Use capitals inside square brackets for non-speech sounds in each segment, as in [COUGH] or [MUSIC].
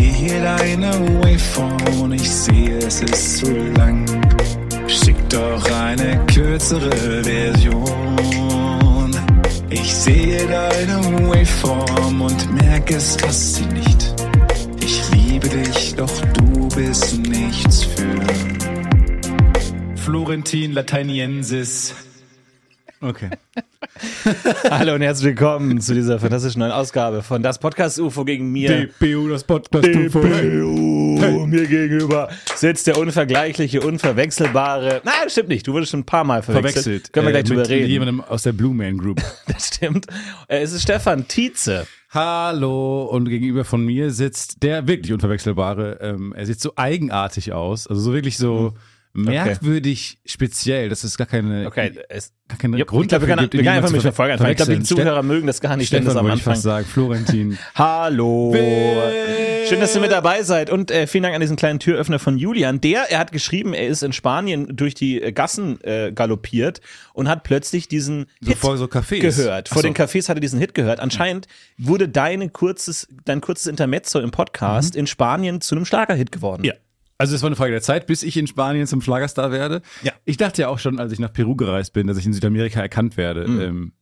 sehe deine Waveform, ich sehe, es ist zu lang. Schick doch eine kürzere Version. Ich sehe deine Waveform und merke, es passt sie nicht. Ich liebe dich, doch du bist nichts für Florentin Lateiniensis. Okay. [LAUGHS] Hallo und herzlich willkommen zu dieser fantastischen neuen Ausgabe von Das Podcast UFO gegen mir. DPU, das Podcast UFO. DPU. Mir gegenüber sitzt der unvergleichliche, unverwechselbare. Nein, das stimmt nicht. Du wurdest schon ein paar Mal verwechselt. Verwechselt. Können wir gleich äh, drüber mit reden. jemandem aus der Blue Man Group. [LAUGHS] Das stimmt. Äh, Es ist Stefan Tietze. Hallo und gegenüber von mir sitzt der wirklich unverwechselbare. Ähm, er sieht so eigenartig aus, also so wirklich so merkwürdig speziell. Das ist gar keine, Okay, es, gar keine ja, Grund ich glaube, wir dafür können, gibt, wir können einfach mit der Folge anfangen. Ich glaube, die. Zuhörer mögen das gar nicht, wenn das Stefan am wollte ich Anfang. sagen, Florentin. [LAUGHS] Hallo. Schön, dass ihr mit dabei seid und äh, vielen Dank an diesen kleinen Türöffner von Julian. Der, er hat geschrieben, er ist in Spanien durch die äh, Gassen äh, galoppiert und hat plötzlich diesen So Hit vor so Cafés. gehört. Vor so. den Cafés hat er diesen Hit gehört. Anscheinend wurde deine kurzes, dein kurzes Intermezzo im Podcast in Spanien zu einem Schlagerhit geworden. Mhm. Ja. Also es war eine Frage der Zeit, bis ich in Spanien zum Schlagerstar werde. Ja. Ich dachte ja auch schon, als ich nach Peru gereist bin, dass ich in Südamerika erkannt werde. Mhm. Ähm,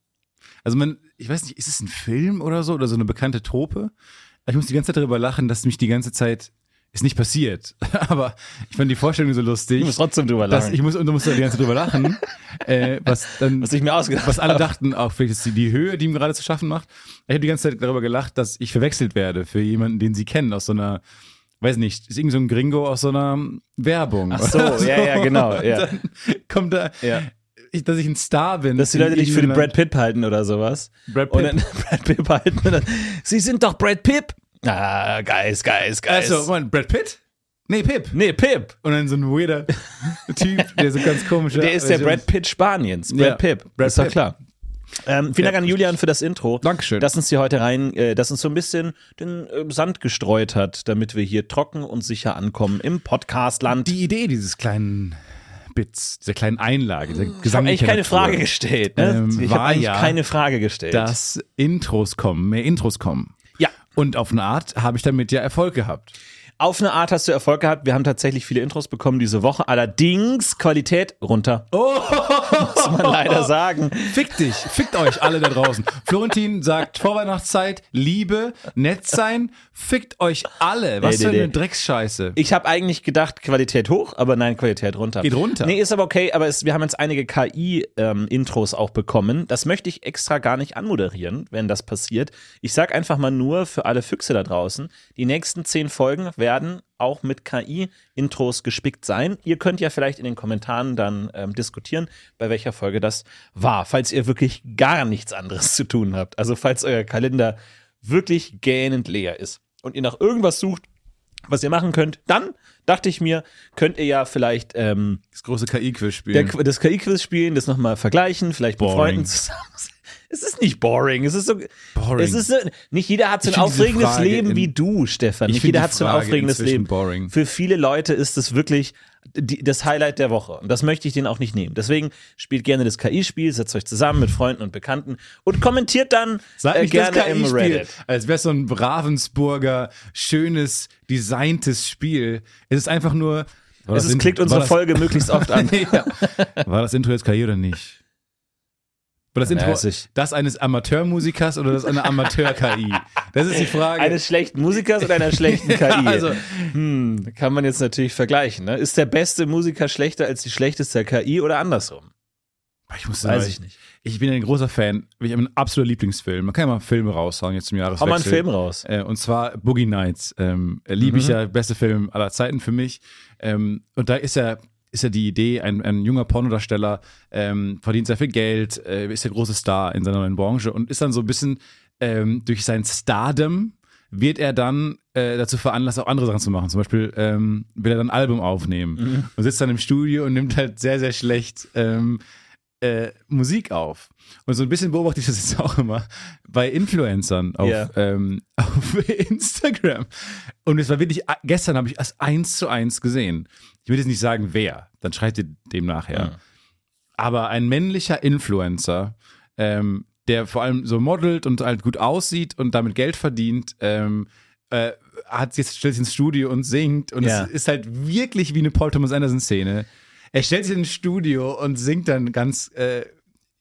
also man, ich weiß nicht, ist es ein Film oder so oder so eine bekannte Trope? Ich muss die ganze Zeit darüber lachen, dass mich die ganze Zeit ist nicht passiert. [LAUGHS] Aber ich fand die Vorstellung so lustig. Du musst trotzdem drüber dass lachen. ich muss und du musst die ganze Zeit drüber lachen, [LAUGHS] äh, was dann was ich mir ausgedacht was alle habe. dachten, auch vielleicht ist die, die Höhe, die ihm gerade zu schaffen macht. Ich habe die ganze Zeit darüber gelacht, dass ich verwechselt werde für jemanden, den sie kennen aus so einer, weiß nicht, ist irgend so ein Gringo aus so einer Werbung. Ach so, ja, ja, genau. Ja. Dann kommt da, Ja. ich, dass ich ein Star bin. Dass die Leute dich für den Brad Pitt halten oder sowas. Brad Und Pitt. dann [LAUGHS] Brad Pitt halten und dann, Sie sind doch Brad Pitt. Ah, Geist, Geist, Geist. Also, Moment, Brad Pitt? Nee, Pip. nee, Pip. Und dann so ein weirder [LAUGHS] Typ, der so ganz komisch Der ist der Brad Pitt Spaniens. Brad Ja, Pitt. Brad ist doch klar. Ähm, vielen Ja, Dank an Julian für das Intro. Dankeschön. Das uns hier heute rein, äh, das uns so ein bisschen den äh, Sand gestreut hat, damit wir hier trocken und sicher ankommen im Podcastland. Die Idee dieses kleinen Bits, dieser kleinen Einlage, dieser ich habe eigentlich keine Natur, Frage gestellt. Ne? Ähm, ich habe eigentlich ja, keine Frage gestellt. dass Intros kommen, mehr Intros kommen. ja. Und auf eine Art habe ich damit ja Erfolg gehabt. Auf eine Art hast du Erfolg gehabt. Wir haben tatsächlich viele Intros bekommen diese Woche. Allerdings Qualität runter. Oh, Muss man leider sagen. Fick dich, fickt euch alle da draußen. Florentin sagt Vorweihnachtszeit, Liebe, nett sein, fickt euch alle. Was Nee, für nee, eine nee. Drecksscheiße. Ich habe eigentlich gedacht, Qualität hoch, aber nein, Qualität runter. Geht runter. Nee, ist aber okay, aber es, wir haben jetzt einige KI-Intros auch bekommen. Das möchte ich extra gar nicht anmoderieren, wenn das passiert. Ich sag einfach mal nur für alle Füchse da draußen, die nächsten zehn Folgen werden auch mit KI-Intros gespickt sein. Ihr könnt ja vielleicht in den Kommentaren dann ähm, diskutieren, bei welcher Folge das war, falls ihr wirklich gar nichts anderes zu tun habt. Also falls euer Kalender wirklich gähnend leer ist und ihr nach irgendwas sucht, was ihr machen könnt, dann dachte ich mir, könnt ihr ja vielleicht ähm, Das große KI-Quiz der, spielen. das KI-Quiz spielen, das nochmal vergleichen, vielleicht mit. Freunden zusammen. Es ist nicht boring, es ist so. Boring. Es ist so, nicht jeder hat so ein aufregendes Leben in- wie du, Stefan. Ich Nicht jeder hat so ein aufregendes Leben. boring. Für viele Leute ist es wirklich die, das Highlight der Woche. Und das möchte ich denen auch nicht nehmen. Deswegen spielt gerne das KI-Spiel, setzt euch zusammen mit Freunden und Bekannten und kommentiert dann Sag äh, gerne im Reddit. als wäre es so ein Ravensburger, schönes, designtes Spiel. Es ist einfach nur. Es ist, klickt unsere Folge möglichst oft an. [LAUGHS] ja. War das Intro jetzt KI oder nicht? War das Intro ich. das eines Amateurmusikers oder das einer Amateur-KI? Das ist die Frage. Eines schlechten Musikers oder einer schlechten [LAUGHS] KI? also, hm, kann man jetzt natürlich vergleichen. Ne? Ist der beste Musiker schlechter als die schlechteste KI oder andersrum? ich muss Weiß sagen, ich nicht. Ich bin ein großer Fan. Ich habe einen absoluter Lieblingsfilm. Man kann ja mal Filme raushauen jetzt zum Hau Jahreswechsel. mal einen Film raus. Äh, und zwar Boogie Nights. Ähm, liebe ich Mhm. ja, beste Film aller Zeiten für mich. Ähm, und da ist ja, ist ja die Idee, ein, ein junger Pornodarsteller ähm, verdient sehr viel Geld, äh, ist der große Star in seiner neuen Branche und ist dann so ein bisschen ähm, durch sein Stardom wird er dann äh, dazu veranlasst, auch andere Sachen zu machen. Zum Beispiel ähm, will er dann ein Album aufnehmen Mhm. und sitzt dann im Studio und nimmt halt sehr, sehr schlecht ähm, äh, Musik auf. Und so ein bisschen beobachte ich das jetzt auch immer bei Influencern auf, Ja. ähm, [LAUGHS] auf Instagram. Und es war wirklich, gestern habe ich das eins zu eins gesehen. Ich will jetzt nicht sagen, wer, dann schreit ihr dem nachher. Ja. Aber ein männlicher Influencer, ähm, der vor allem so modelt und halt gut aussieht und damit Geld verdient, ähm, äh, hat jetzt stellt sich ins Studio und singt und Ja. es ist halt wirklich wie eine Paul Thomas Anderson Szene. Er stellt sich ins Studio und singt dann ganz äh,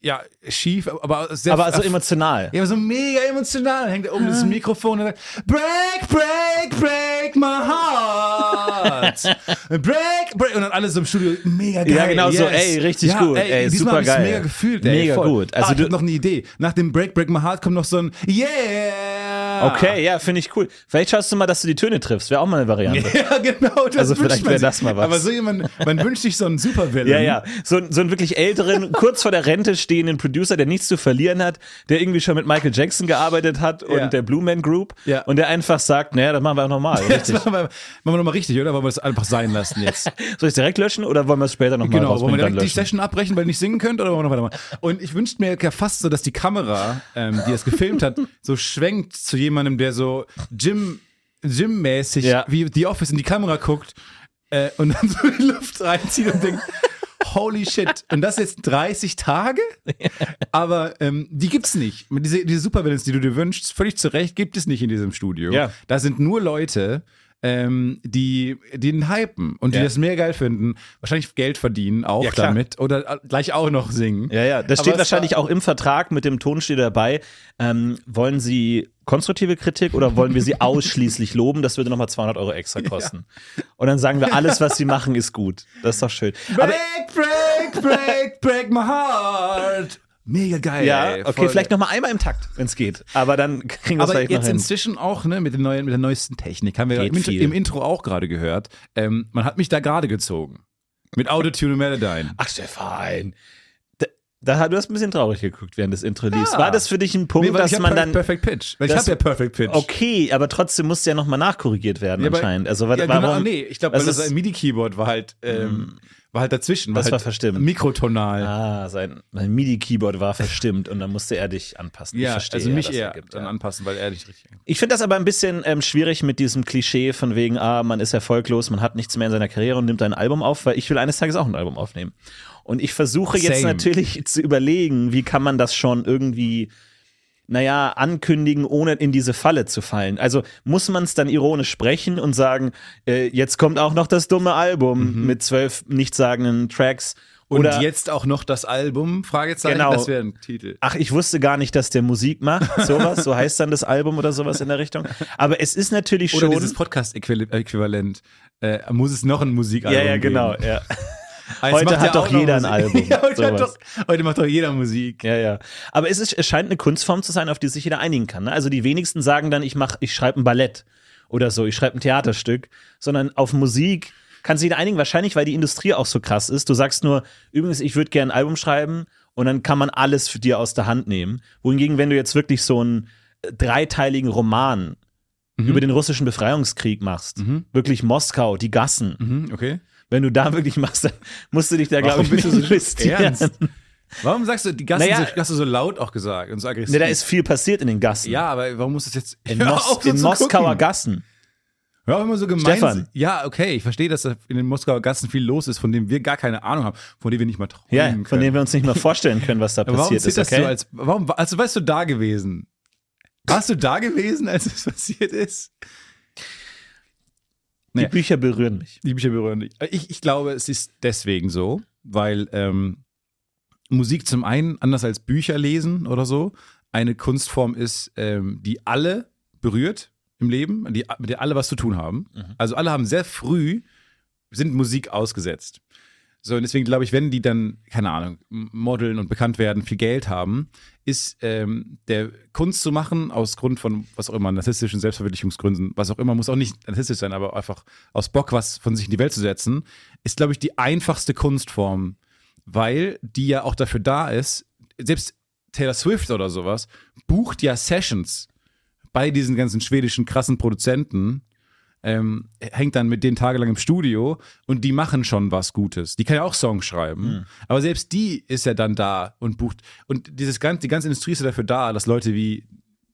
ja schief, aber sehr Aber so emotional. ja, aber so mega emotional. Hängt er um das Mikrofon und sagt, Break, break, break my heart. [LAUGHS] break, break. Und dann alles so im Studio, mega geil. Ja, genau so, yes. ey, richtig ja, gut, Ey, ey, diesmal super geil. mega gefühlt, ey. Mega voll. gut. Also ah, ich hab noch eine Idee. Nach dem Break, break my heart kommt noch so ein Yeah. Okay, ja, finde ich cool. Vielleicht schaust du mal, dass du die Töne triffst. Wäre auch mal eine Variante. [LAUGHS] Ja, genau. Das Also vielleicht man wär sich. das mal was. Aber so jemand, man wünscht sich so einen Supervillain. Ja, ja. So, so einen wirklich älteren, [LAUGHS] kurz vor der Rente stehenden Producer, der nichts zu verlieren hat, der irgendwie schon mit Michael Jackson gearbeitet hat und Ja. der Blue Man Group. Ja. Und der einfach sagt, naja, das machen wir auch normal. Das machen wir, machen wir nochmal richtig, oder? Wollen wir es einfach sein lassen jetzt? [LAUGHS] Soll ich es direkt löschen oder wollen wir es später nochmal Genau, wollen wir direkt die? Session abbrechen, weil ihr nicht singen könnt oder wollen wir noch weitermachen? Und ich wünschte mir ja fast so, dass die Kamera, ähm, die es gefilmt hat, [LAUGHS] so schwenkt zu jemandem, der so Gym, Gym-mäßig Ja. wie The Office in die Kamera guckt äh, und dann so die Luft reinzieht und denkt, holy shit. Und das jetzt 30 Tage? [LAUGHS] Aber ähm, die gibt's nicht. Diese, diese Supervillains, die du dir wünschst, völlig zu Recht, gibt es nicht in diesem Studio. Ja. Da sind nur Leute, ähm, die, die den hypen und die Ja. das mehr geil finden, wahrscheinlich Geld verdienen auch Ja, damit oder gleich auch noch singen. Ja, ja, das Aber steht wahrscheinlich auch im Vertrag mit dem Ton steht dabei. Ähm, wollen Sie konstruktive Kritik oder wollen wir Sie [LAUGHS] ausschließlich loben? Das würde nochmal 200 Euro extra kosten. Und dann sagen wir, alles, was Sie machen, ist gut. Das ist doch schön. Aber Break, break, break, break my heart. Mega geil. ja, ey, okay, vielleicht nochmal einmal im Takt, wenn es geht. Aber dann [LAUGHS] kriegen wir es Aber vielleicht noch jetzt hin. inzwischen auch, ne, mit, den neuen, mit der neuesten Technik, haben wir im, im Intro auch gerade gehört. Ähm, man hat mich da gerade gezogen. Mit Autotune und Melodyne. Ach, Stefan. Da, da, du hast ein bisschen traurig geguckt, während das Intro lief. Ja. War das für dich ein Punkt, Nee, dass ich man dann. Perfect Pitch. Weil ich das- habe ja Perfect Pitch. Okay, aber trotzdem musste ja nochmal nachkorrigiert werden, Ja, anscheinend. Also, ja, warum? genau, nee, ich glaube, weil das ist- ein MIDI-Keyboard war halt, ähm, war halt dazwischen. Das halt war verstimmt. Mikrotonal. Ah, sein, sein MIDI-Keyboard war verstimmt und dann musste er dich anpassen. ich ja, verstehe, also mich eher ergibt, dann ja. anpassen, weil er nicht richtig. Ich finde das aber ein bisschen ähm, schwierig mit diesem Klischee von wegen, ah, man ist erfolglos, man hat nichts mehr in seiner Karriere und nimmt ein Album auf, weil ich will eines Tages auch ein Album aufnehmen. Und ich versuche jetzt Same. natürlich zu überlegen, wie kann man das schon irgendwie, naja, ankündigen, ohne in diese Falle zu fallen. Also muss man es dann ironisch sprechen und sagen, äh, jetzt kommt auch noch das dumme Album mit zwölf nichtssagenden Tracks. Und Oder jetzt auch noch das Album, Fragezeichen, Genau. das wäre ein Titel. Ach, ich wusste gar nicht, dass der Musik macht, sowas, so heißt dann das Album oder sowas in der Richtung. Aber es ist natürlich Oder schon. dieses Podcast-Äquivalent. Äh, muss es noch ein Musikalbum ja, ja, genau, geben. ja. Heute macht hat ja doch jeder ein. Album, [LAUGHS] ja, heute, doch, heute macht doch jeder Musik. Ja, ja. Aber es, ist, es scheint eine Kunstform zu sein, auf die sich jeder einigen kann. Ne? Also die wenigsten sagen dann, ich mach, ich schreibe ein Ballett oder so, ich schreibe ein Theaterstück, sondern auf Musik kann sich jeder einigen, wahrscheinlich, weil die Industrie auch so krass ist. Du sagst nur, übrigens, ich würde gerne ein Album schreiben und dann kann man alles für dir aus der Hand nehmen. Wohingegen, wenn du jetzt wirklich so einen äh, dreiteiligen Roman Mhm. über den russischen Befreiungskrieg machst, wirklich Moskau, die Gassen, Mhm, okay. Wenn du da wirklich machst, dann musst du dich da, glaube Warum ich, bist du so investieren. ernst? Warum sagst du, die Gassen Naja. so, hast du so laut auch gesagt und so aggressiv? Ne, da ist viel passiert in den Gassen. ja, aber warum muss das jetzt [LAUGHS] In, Mos auf, so in Moskauer gucken. Gassen. Hör auf, immer so gemein. Stefan. Ja, okay, ich verstehe, dass da in den Moskauer Gassen viel los ist, von dem wir gar keine Ahnung haben, von dem wir nicht mal träumen Ja, können. von dem wir uns nicht mal vorstellen können, was da [LAUGHS] Aber warum passiert ist. Okay? du als, warum, also warst du da gewesen? Warst du da gewesen, als es [LAUGHS] passiert ist? Die Nee. Bücher berühren mich. Die Bücher berühren dich. Ich, ich glaube, es ist deswegen so, weil ähm, Musik zum einen, anders als Bücher lesen oder so, eine Kunstform ist, ähm, die alle berührt im Leben, die, mit der alle was zu tun haben. Also alle haben sehr früh, sind Musik ausgesetzt. So, und deswegen glaube ich, wenn die dann, keine Ahnung, modeln und bekannt werden, viel Geld haben, ist ähm, der Kunst zu machen, aus Grund von was auch immer, narzisstischen Selbstverwirklichungsgründen, was auch immer, muss auch nicht narzisstisch sein, aber einfach aus Bock, was von sich in die Welt zu setzen, ist, glaube ich, die einfachste Kunstform, weil die ja auch dafür da ist, selbst Taylor Swift oder sowas, bucht ja Sessions bei diesen ganzen schwedischen krassen Produzenten, ähm, hängt dann mit denen tagelang im Studio und die machen schon was Gutes. Die kann ja auch Songs schreiben. Aber selbst die ist ja dann da und bucht. Und dieses ganze, die ganze Industrie ist ja dafür da, dass Leute wie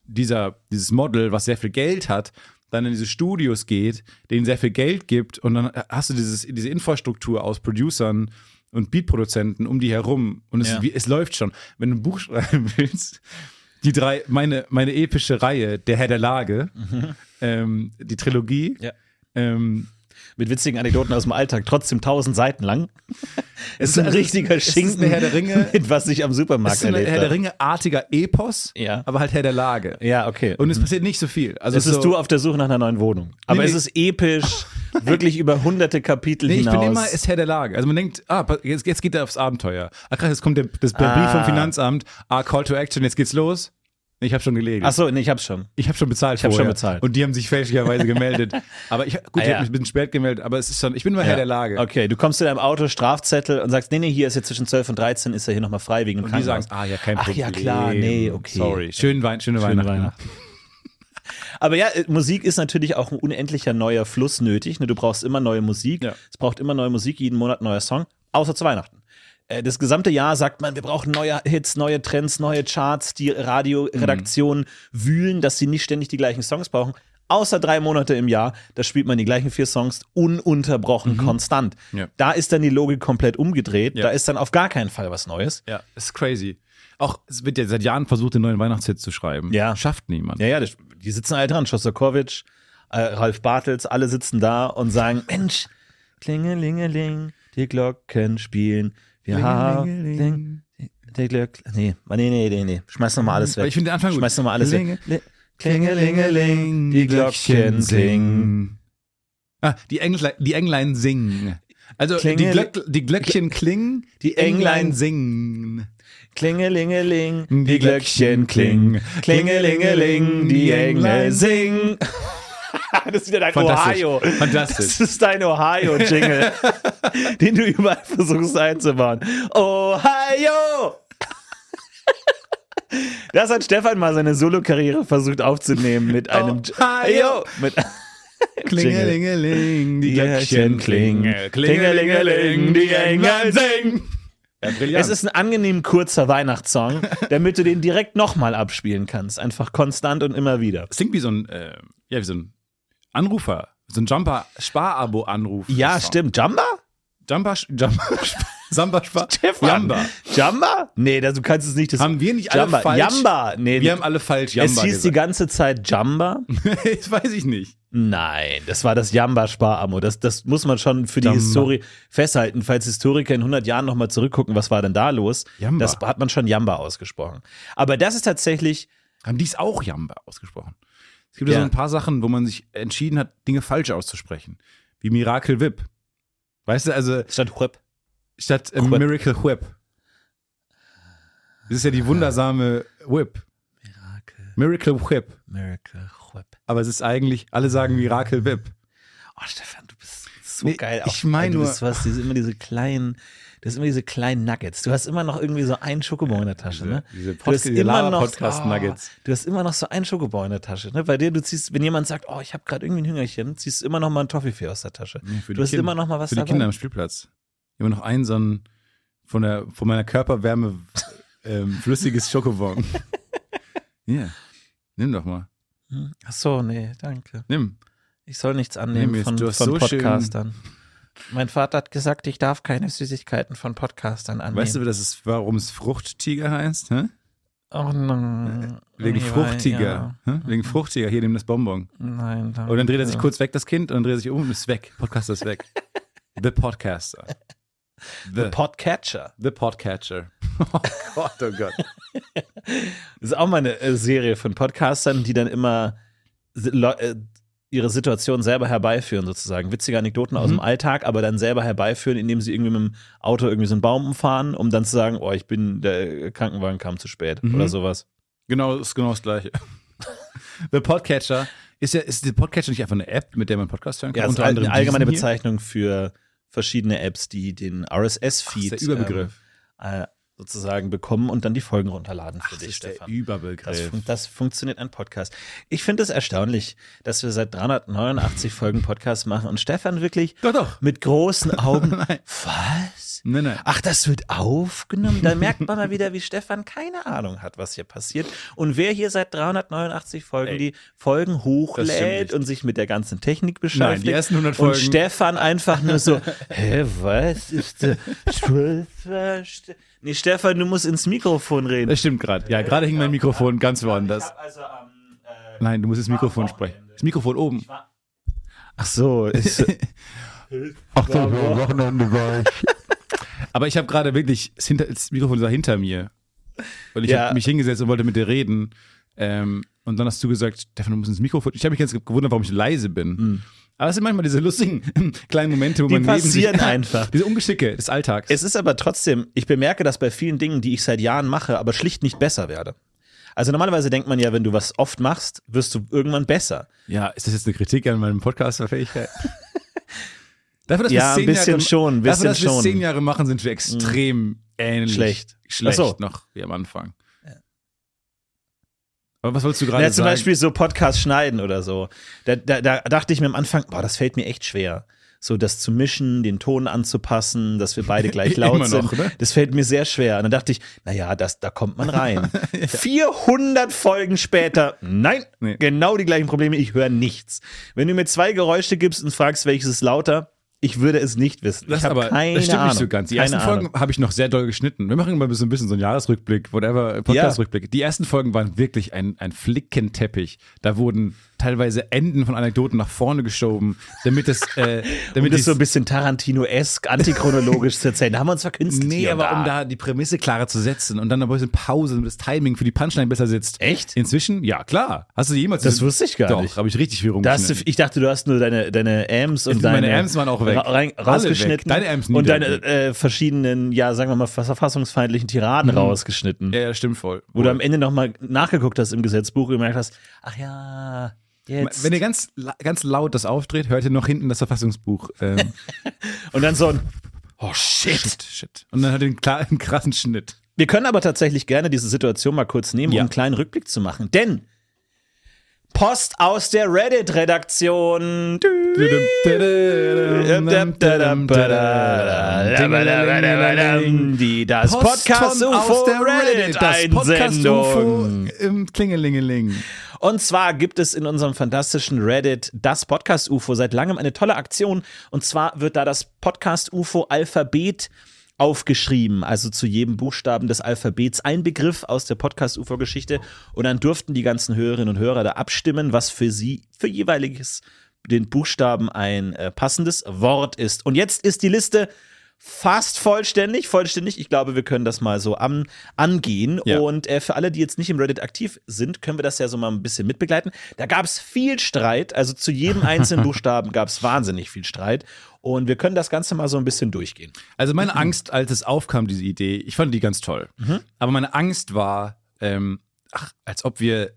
dieser, dieses Model, was sehr viel Geld hat, dann in diese Studios geht, denen sehr viel Geld gibt und dann hast du dieses, diese Infrastruktur aus Producern und Beatproduzenten um die herum und es, Ja. es läuft schon. Wenn du ein Buch [LAUGHS] schreiben willst, die drei, meine, meine epische Reihe, der Herr der Lage, ähm, die Trilogie, Ja. ähm, Mit witzigen Anekdoten aus dem Alltag, trotzdem tausend Seiten lang. [LAUGHS] Es ist ein also, richtiger es ist Schinken, Herr der Ringe- [LAUGHS] mit was ich am es Supermarkt ist ein erlebt Herr der. Ringe-artiger Epos, Ja. aber halt Herr der Lage. Ja, okay. Und es passiert nicht so viel. Also es ist so, du auf der Suche nach einer neuen Wohnung. Aber nee. es ist episch, [LAUGHS] wirklich über hunderte Kapitel Nee, ich hinaus. bin immer, ist Herr der Lage. Also man denkt, ah, jetzt, jetzt geht er aufs Abenteuer. Ach krass, jetzt kommt der, das, der Brief vom Ah. Finanzamt. Ah, Call to Action, jetzt geht's los. Ich habe schon gelegen. Achso, nee, ich hab's schon. Ich habe schon bezahlt. Ich hab vorher. schon bezahlt. Und die haben sich fälschlicherweise gemeldet. [LAUGHS] Aber ich, gut, Ah, ich ja. habe mich ein bisschen spät gemeldet, aber es ist schon, ich bin immer Herr der Lage. Okay, du kommst zu deinem Auto, Strafzettel und sagst, nee, nee, hier ist jetzt zwischen 12 und 13, ist er hier nochmal frei wegen dem Und die sagen, ah ja, kein Ach Problem. ja, klar, nee, okay. Sorry. Schönen Wein, schöne, Schöne Weihnachten. Weihnachten. [LAUGHS] Aber ja, äh, Musik ist natürlich auch ein unendlicher neuer Fluss nötig. ne? Du brauchst immer neue Musik. Ja. Es braucht immer neue Musik, jeden Monat ein neuer Song, außer zu Weihnachten. Äh, Das gesamte Jahr sagt man, wir brauchen neue Hits, neue Trends, neue Charts. Die Radioredaktionen wühlen, dass sie nicht ständig die gleichen Songs brauchen. Außer drei Monate im Jahr, da spielt man die gleichen vier Songs ununterbrochen, konstant. Ja. Da ist dann die Logik komplett umgedreht. Ja. Da ist dann auf gar keinen Fall was Neues. Ja, ist crazy. Auch es wird ja seit Jahren versucht, den neuen Weihnachtshit zu schreiben. Ja. Schafft niemand. Ja, ja, die sitzen alle dran. Schostakowitsch, äh, Ralf Bartels, alle sitzen da und sagen, Mensch, klingelingeling, die Glocken spielen. Wir haben die Glock, nee, nee, nee, nee, nee. Schmeiß nochmal alles weg. Ich finde den Anfang gut. Schmeiß nochmal alles Klinge- weg. Klingelingeling, die Glocken klingen. Ah, die Englein, die Englein singen. Also die, Glöck, die Glöckchen klingen, die Englein singen. Klingelingeling, die Glöckchen klingen. Klingelingeling, die Engel singen. [LAUGHS] [LAUGHS] Das ist wieder dein Fantastisch. Ohio. Fantastisch. Das ist dein Ohio-Jingle, [LAUGHS] den du überall versuchst einzubauen. Ohio! Das hat Stefan mal seine Solokarriere versucht aufzunehmen mit einem Ohio! Mit [LAUGHS] Klingelingeling, die Glöckchen klingen. Klingelingeling, die Engel singen. Ja. Es ist ein angenehm kurzer Weihnachtssong, damit du den direkt nochmal abspielen kannst. Einfach konstant und immer wieder. Es klingt wie so ein, äh, ja, wie so ein Anrufer, so ein Jumper-Spar-Abo-Anruf. Ja, Song. stimmt. Jamba? Jumper, Jumper, [LAUGHS] Samba, Spar. Stefan. Jamba. Jamba? Nee, das, du kannst es nicht. Das Haben wir nicht alle Jamba. falsch? Jamba. Nee, Wir haben alle falsch Jamba es hieß die gesagt. ganze Zeit Jamba. [LAUGHS] das weiß ich nicht. Nein, das war das Jamba-Sparamo. Das, das muss man schon für die Jamba. Historie festhalten. Falls Historiker in 100 Jahren nochmal zurückgucken, was war denn da los? Jamba. Das hat man schon Jamba ausgesprochen. Aber das ist tatsächlich, Haben die es auch Jamba ausgesprochen? Es gibt ja. So ein paar Sachen, wo man sich entschieden hat, Dinge falsch auszusprechen. Wie Miracle Whip. Weißt du, also statt Whip. statt äh, Whip. Miracle Whip. Das ist ja die wundersame Whip. Miracle, Miracle Whip. Miracle Whip. Aber es ist eigentlich, alle sagen Miracle Whip. Oh, Stefan, du bist so Nee, geil. ich mein du bist, hast diese, immer diese kleinen, du hast immer diese kleinen Nuggets. Du hast immer noch irgendwie so einen Schokobon in der Tasche, ne? Diese Du hast Podcast- immer noch Podcast-Nuggets. Oh, du hast immer noch so einen Schokobon in der Tasche, ne? Bei dir, du ziehst, wenn jemand sagt, oh, ich habe gerade irgendwie ein Hüngerchen, ziehst du immer noch mal ein Toffifee aus der Tasche. Für du hast Kinder- immer noch mal was Für die dabei. Kinder am Spielplatz. Immer noch ein so ein von, der, von meiner Körperwärme [LAUGHS] ähm, flüssiges Schokobon. Ja, nimm doch mal. Hm. Ach so, nee, danke. Nimm. Ich soll nichts annehmen ist- von, von so schön- Podcastern. Mein Vater hat gesagt, ich darf keine Süßigkeiten von Podcastern annehmen. Weißt du, das ist, warum es Fruchttiger heißt? Hä? Oh nein. Wegen weiß, Fruchtiger. ja. Wegen Fruchtiger. Hier, nimm das Bonbon. Nein, danke. Und dann dreht er sich kurz weg, das Kind, und dann dreht er sich um und ist weg. Podcaster ist weg. [LAUGHS] The Podcaster. The, Podcatcher. the Podcatcher. [LAUGHS] Oh Gott, oh Gott. [LAUGHS] Das ist auch mal eine Serie von Podcastern, die dann immer äh, ihre Situation selber herbeiführen, sozusagen. Witzige Anekdoten aus Mhm. dem Alltag, aber dann selber herbeiführen, indem sie irgendwie mit dem Auto irgendwie so einen Baum umfahren, um dann zu sagen, oh, ich bin, der Krankenwagen kam zu spät Mhm. oder sowas. Genau, ist genau das Gleiche. [LAUGHS] The Podcatcher ist ja, ist der Podcatcher nicht einfach eine App, mit der man Podcast hören kann? Ja, das ist Unter anderem eine allgemeine? Bezeichnung für verschiedene Apps, die den RSS-Feed das ist der Überbegriff. Ähm, äh, sozusagen bekommen und dann die Folgen runterladen für das dich, ist der Stefan. Das, Überbegriff. fun das funktioniert ein Podcast. Ich finde es erstaunlich, dass wir seit 389 Folgen Podcast machen und Stefan wirklich Doch, doch. mit großen [LAUGHS] Augen. Was? Nein, nein. Ach, das wird aufgenommen? Da merkt man mal wieder, wie Stefan keine Ahnung hat, was hier passiert. Und wer hier seit 389 Folgen Ey, die Folgen das hochlädt und sich mit der ganzen Technik Nein, beschäftigt. die ersten 100 Und Folgen. Stefan einfach nur so, [LAUGHS] hä, was ist verste Nee, Stefan, du musst ins Mikrofon reden. Das stimmt gerade. Ja, gerade hing mein Mikrofon ganz woanders. also am. Nein, du musst ins Mikrofon sprechen. Das Mikrofon oben. Ach so, ist, [LAUGHS] Ach so, so, Wochenende war ich. Aber ich habe gerade wirklich, das, hinter, das Mikrofon war hinter mir. Und ich Ja. habe mich hingesetzt und wollte mit dir reden. Ähm, und dann hast du gesagt, Stefan, du musst ins Mikrofon. Ich habe mich ganz gewundert, warum ich leise bin. Aber es sind manchmal diese lustigen [LAUGHS] kleinen Momente, wo Die man neben sich, passieren [LAUGHS] einfach. Diese Ungeschicke des Alltags. es ist aber trotzdem, ich bemerke das bei vielen Dingen, die ich seit Jahren mache, aber schlicht nicht besser werde. Also normalerweise denkt man ja, wenn du was oft machst, wirst du irgendwann besser. ja, ist das jetzt eine Kritik an meinem Podcast-Fähigkeit? [LAUGHS] Dafür, dass Ja, wir ein zehn bisschen Jahre, schon, ein Dafür, dass bisschen wir schon. zehn Jahre machen, sind wir extrem ähnlich. Schlecht. Schlecht so. noch wie am Anfang. Aber was wolltest du gerade Ja, zum sagen? Beispiel so Podcast schneiden oder so. Da, da, da dachte ich mir am Anfang, boah, das fällt mir echt schwer. So das zu mischen, den Ton anzupassen, dass wir beide [LAUGHS] gleich laut Immer noch, sind. ne? Das fällt mir sehr schwer. Und dann dachte ich, naja, das, da kommt man rein. [LAUGHS] 400 Folgen später, nein, Nee. genau die gleichen Probleme, ich höre nichts. Wenn du mir zwei Geräusche gibst und fragst, welches ist lauter, ich würde es nicht wissen. Das ich aber, keine das stimmt Ahnung. nicht so ganz. Die keine ersten Ahnung. Folgen habe ich noch sehr doll geschnitten. Wir machen immer so ein bisschen so einen Jahresrückblick, whatever, Podcast-Rückblick. Die ersten Folgen waren wirklich ein, ein Flickenteppich. Da wurden teilweise Enden von Anekdoten nach vorne geschoben, damit es, äh, [LAUGHS] Um damit das die's- so ein bisschen Tarantino-esk, antichronologisch zu erzählen. Da haben wir uns verkünstelt. Nee, aber um da die Prämisse klarer zu setzen und dann ein bisschen Pause, damit das Timing für die Punchline besser sitzt. Echt? Inzwischen? Ja, klar. Hast du jemals Das wusste ich gar Doch, nicht. habe ich richtig viel Da rumgeschnitten. ich dachte, du hast nur deine, deine Amps und Meine deine Amps waren auch weg. Ra- rein, rausgeschnitten. weg. Deine und weg. deine äh, verschiedenen, ja, sagen wir mal, verfassungsfeindlichen Tiraden rausgeschnitten. Mhm. ja, ja, stimmt voll. Wo du am Ende nochmal nachgeguckt hast im Gesetzbuch und gemerkt hast, ach ja, jetzt. Wenn ihr ganz, ganz laut das aufdreht, hört ihr noch hinten das Verfassungsbuch. Ähm, [LAUGHS] und dann so ein, oh shit. shit, shit. Und dann hat er einen, klar, einen krassen Schnitt. Wir können aber tatsächlich gerne diese Situation mal kurz nehmen, Ja. um einen kleinen Rückblick zu machen. Denn Post aus der Reddit-Redaktion. Die das Podcast von aus UFO der Reddit das Podcast UFO Einsendung. im Klingelingeling. Und zwar gibt es in unserem fantastischen Reddit das Podcast UFO seit langem eine tolle Aktion. Und zwar wird da das Podcast UFO Alphabet aufgeschrieben, also zu jedem Buchstaben des Alphabets ein Begriff aus der Podcast UFO Geschichte. Und dann durften die ganzen Hörerinnen und Hörer da abstimmen, was für sie für jeweiliges den Buchstaben ein äh, passendes Wort ist. Und jetzt ist die Liste fast vollständig, vollständig. Ich glaube, wir können das mal so an, angehen. Ja. Und äh, für alle, die jetzt nicht im Reddit aktiv sind, können wir das ja so mal ein bisschen mitbegleiten. Da gab es viel Streit. Also zu jedem einzelnen [LAUGHS] Buchstaben gab es wahnsinnig viel Streit. Und wir können das Ganze mal so ein bisschen durchgehen. Also meine Angst, als es aufkam, diese Idee, ich fand die ganz toll. Aber meine Angst war, ähm, ach, als ob wir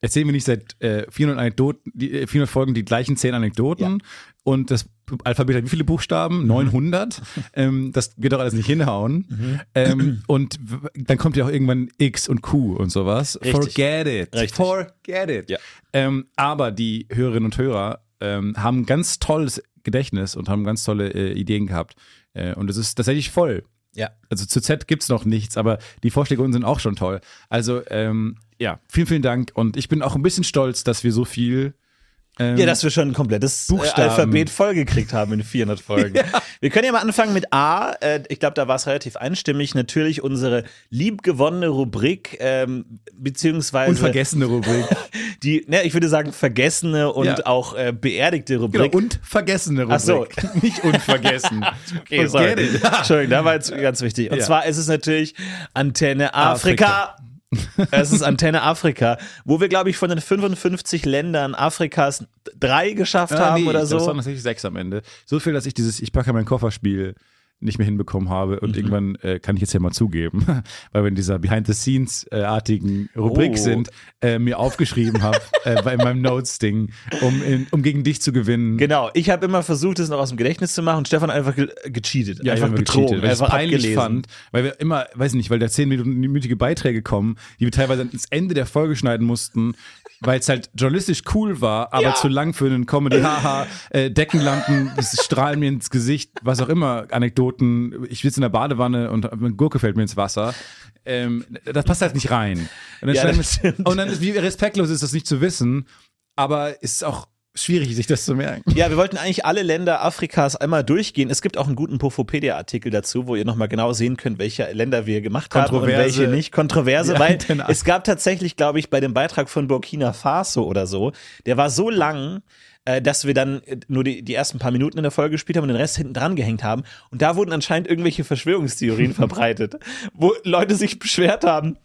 erzählen wir nicht seit äh, 400 Anekdoten, die, äh, 400 Folgen die gleichen 10 Anekdoten und das Alphabet hat wie viele Buchstaben? 900. [LAUGHS] ähm, das wird doch alles nicht hinhauen. Ähm, und dann kommt ja auch irgendwann X und Q und sowas. Richtig. Forget it. Richtig. Forget it. Ja. Ähm, aber die Hörerinnen und Hörer ähm, haben ganz tolles Gedächtnis und haben ganz tolle äh, Ideen gehabt. Äh, und es ist tatsächlich voll. Ja. Also zu Z gibt's noch nichts, aber die Vorschläge unten sind auch schon toll. Also ähm, ja, vielen, vielen Dank. Und ich bin auch ein bisschen stolz, dass wir so viel ähm, Ja, dass wir schon ein komplettes äh, Buchstaben. Alphabet vollgekriegt haben in 400 Folgen. [LAUGHS] Wir können ja mal anfangen mit A. Äh, ich glaube, da war es relativ einstimmig. Natürlich unsere liebgewonnene Rubrik, ähm, beziehungsweise unvergessene Rubrik. [LAUGHS] die, ne, ich würde sagen, vergessene und Ja. auch äh, beerdigte genau, Rubrik. und vergessene Rubrik. Ach so. [LAUGHS] Nicht unvergessen. Okay, sorry. Entschuldigung, da war jetzt ganz wichtig. Und Ja. zwar ist es natürlich Antenne Afrika. [LAUGHS] es ist Antenne Afrika, wo wir, glaube ich, von den 55 Ländern Afrikas drei geschafft Ah, haben nee, oder Das waren so. tatsächlich sechs am Ende. So viel, dass ich dieses Ich packe mein Kofferspiel nicht mehr hinbekommen habe Mhm. und irgendwann äh, kann ich jetzt ja mal zugeben, [LAUGHS] weil wir in dieser Behind-the-Scenes-artigen Rubrik Oh. sind, äh, mir aufgeschrieben habe [LAUGHS] äh, bei meinem Notes-Ding, um, in- um gegen dich zu gewinnen. Genau, ich habe immer versucht, es noch aus dem Gedächtnis zu machen und Stefan einfach ge gecheatet, Ja, einfach betrogen, gecheatet, weil einfach peinlich abgelesen. fand, weil wir immer, weiß ich nicht, weil da zehnminütige Beiträge kommen, die wir teilweise ins Ende der Folge schneiden mussten, weil es halt journalistisch cool war, aber Ja. zu lang für einen Comedy, haha, [LAUGHS] äh, Deckenlampen, das strahlen mir ins Gesicht, was auch immer, Anekdoten, ich sitze in der Badewanne und eine Gurke fällt mir ins Wasser. Ähm, das passt halt nicht rein. Und dann, Ja, stimmt. und dann ist, wie respektlos ist das nicht zu wissen, aber es ist auch schwierig, sich das zu merken. Ja, wir wollten eigentlich alle Länder Afrikas einmal durchgehen. Es gibt auch einen guten Pofopedia-Artikel dazu, wo ihr nochmal genau sehen könnt, welche Länder wir gemacht haben und welche nicht. Kontroverse, Ja, weil genau. es gab tatsächlich, glaube ich, bei dem Beitrag von Burkina Faso oder so, der war so lang, äh, dass wir dann äh, nur die, die ersten paar Minuten in der Folge gespielt haben und den Rest hinten dran gehängt haben. Und da wurden anscheinend irgendwelche Verschwörungstheorien [LAUGHS] verbreitet, wo Leute sich beschwert haben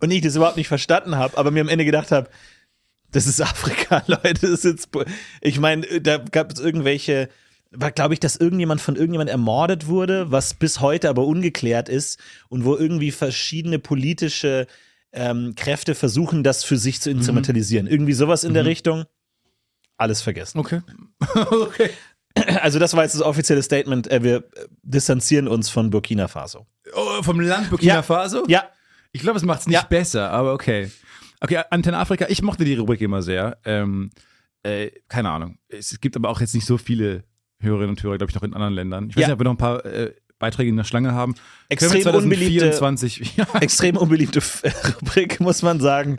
und ich das überhaupt nicht verstanden habe, aber mir am Ende gedacht habe, das ist Afrika, [LAUGHS] Leute. Das ist jetzt, ich meine, da gab es irgendwelche, war glaube ich, dass irgendjemand von irgendjemand ermordet wurde, was bis heute aber ungeklärt ist und wo irgendwie verschiedene politische ähm, Kräfte versuchen, das für sich zu instrumentalisieren. Irgendwie sowas in der Richtung. Alles vergessen. Okay. [LAUGHS] okay. Also das war jetzt das offizielle Statement. Äh, wir äh, distanzieren uns von Burkina Faso. Oh, vom Land Burkina Ja. Faso? Ja, Ich glaube, es macht es nicht Ja. besser, aber okay. Okay, Antenne Afrika, ich mochte die Rubrik immer sehr. Ähm, äh, keine Ahnung. Es gibt aber auch jetzt nicht so viele Hörerinnen und Hörer, glaube ich, noch in anderen Ländern. Ich weiß Ja. nicht, ob wir noch ein paar äh, Beiträge in der Schlange haben. Extrem Können wir 2024, [LAUGHS] ja, extrem unbeliebte [LAUGHS] Rubrik, muss man sagen.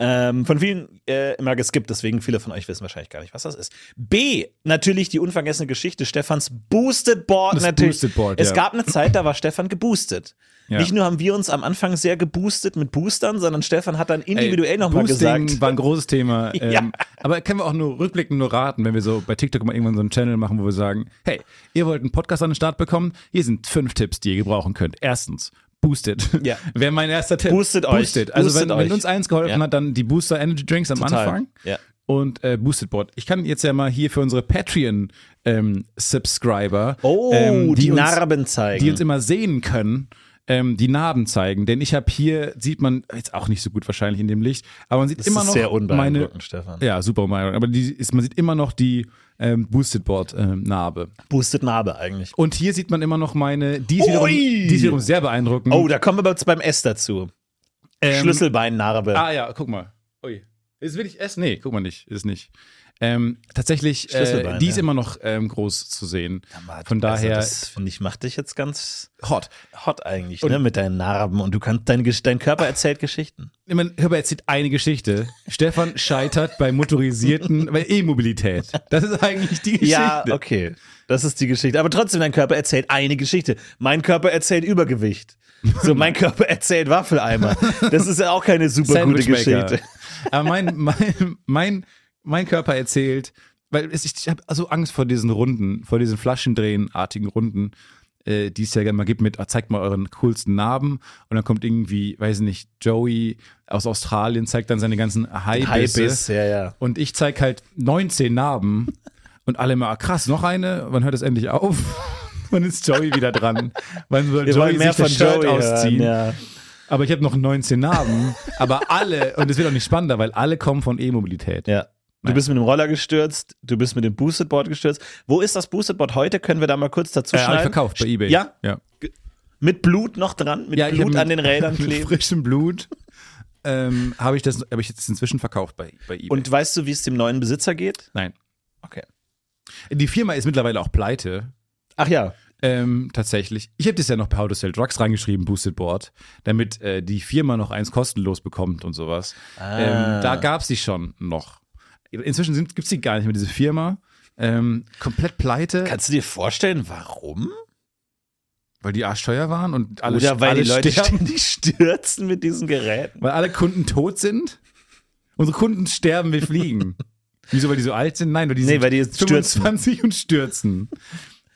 Ähm, von vielen äh, immer geskippt, deswegen viele von euch wissen wahrscheinlich gar nicht, was das ist. B, natürlich die unvergessene Geschichte Stefans Boosted Board. Das natürlich. Boosted Board, es ja. gab eine Zeit, da war Stefan geboostet. Ja. Nicht nur haben wir uns am Anfang sehr geboostet mit Boostern, sondern Stefan hat dann individuell nochmal gesagt. war ein großes Thema. [LAUGHS] Ähm, Ja. Aber können wir auch nur rückblickend nur raten, wenn wir so bei TikTok mal irgendwann so einen Channel machen, wo wir sagen, hey, ihr wollt einen Podcast an den Start bekommen? Hier sind fünf Tipps, die ihr gebrauchen könnt. Erstens, Boosted. Ja. [LAUGHS] Wäre mein erster Tipp. Boostet euch. Boosted. Also Boostet wenn, wenn euch. uns eins geholfen Ja. hat, dann die Booster Energy Drinks am Total. Anfang. Ja. Und äh, Boosted Board. Ich kann jetzt ja mal hier für unsere Patreon ähm, Subscriber, Oh, ähm, die, uns, Narben zeigen. die uns immer sehen können, ähm, die Narben zeigen. Denn ich habe hier, sieht man jetzt auch nicht so gut wahrscheinlich in dem Licht, aber man sieht das immer ist noch sehr meine, unbeeindruckend, Stefan. ja, super unbeeindruckend, aber die ist, man sieht immer noch die ähm, Boosted Board ähm, Narbe. Boosted Narbe eigentlich. Und hier sieht man immer noch meine, die ist, wiederum, die ist wiederum sehr beeindruckend. Oh, da kommen wir jetzt beim S dazu. Ähm, Schlüsselbein-Narbe. Ah ja, guck mal. Ui. Ist wirklich S? Nee, guck mal nicht. Ist nicht. Ähm, tatsächlich, äh, die ist ja. immer noch ähm, groß zu sehen. Aber Von daher Also das finde ich macht dich jetzt ganz hot. hot eigentlich, Und- ne, mit deinen Narben und du kannst dein, dein Körper erzählt Geschichten. Hör mal, erzählt eine Geschichte. Stefan scheitert bei motorisierten, [LAUGHS] bei E-Mobilität. Das ist eigentlich die Geschichte. Ja, okay. Das ist die Geschichte. Aber trotzdem, dein Körper erzählt eine Geschichte. Mein Körper erzählt Übergewicht. So, mein Körper erzählt Waffeleimer. Das ist ja auch keine super [LAUGHS] gute. Geschichte. Aber mein, mein, mein, mein Körper erzählt, weil es, ich habe so Angst vor diesen Runden, vor diesen Flaschendrehenartigen Runden, äh, die es ja gerne mal gibt mit, ah, zeigt mal euren coolsten Narben und dann kommt irgendwie, weiß ich nicht, Joey aus Australien zeigt dann seine ganzen Haibisse Hype ist, ja, ja. und ich zeig halt 19 Narben und alle immer, ah, krass, noch eine, wann hört es endlich auf? [LAUGHS] Wann ist Joey wieder dran? Wann soll Wir Joey mehr sich von das Shirt Joey ausziehen? hören, ja. Aber ich habe noch 19 Narben. aber alle, und es wird auch nicht spannender, weil alle kommen von E-Mobilität. Ja. Du bist mit dem Roller gestürzt, du bist mit dem Boosted Board gestürzt. Wo ist das Boosted Board heute? Können wir da mal kurz dazu Äh, hab verkauft bei eBay. Ja? ja. Mit Blut noch dran? Mit ja hab Blut mit, an den Rädern [LAUGHS] Mit kleben? frischem Blut ähm, habe ich das, habe ich jetzt inzwischen verkauft bei, bei eBay. Und weißt du, wie es dem neuen Besitzer geht? nein. Okay. Die Firma ist mittlerweile auch pleite. Ach ja. Ähm, tatsächlich. Ich habe das ja noch bei How to Sell Drugs reingeschrieben, Boosted Board, damit äh, die Firma noch eins kostenlos bekommt und sowas. Ah. Ähm, da gab es die schon noch. Inzwischen gibt es die gar nicht mehr, diese Firma. Ähm, komplett pleite, Kannst du dir vorstellen, warum? weil die arschteuer waren und alle, Oder weil alle die Leute sterben, [LAUGHS] ständig stürzen mit diesen Geräten? weil alle Kunden tot sind. Unsere Kunden sterben wie Fliegen. [LAUGHS] Wieso, weil die so alt sind? Nein, weil die Nee, sind weil die jetzt stürzen. 25 und stürzen.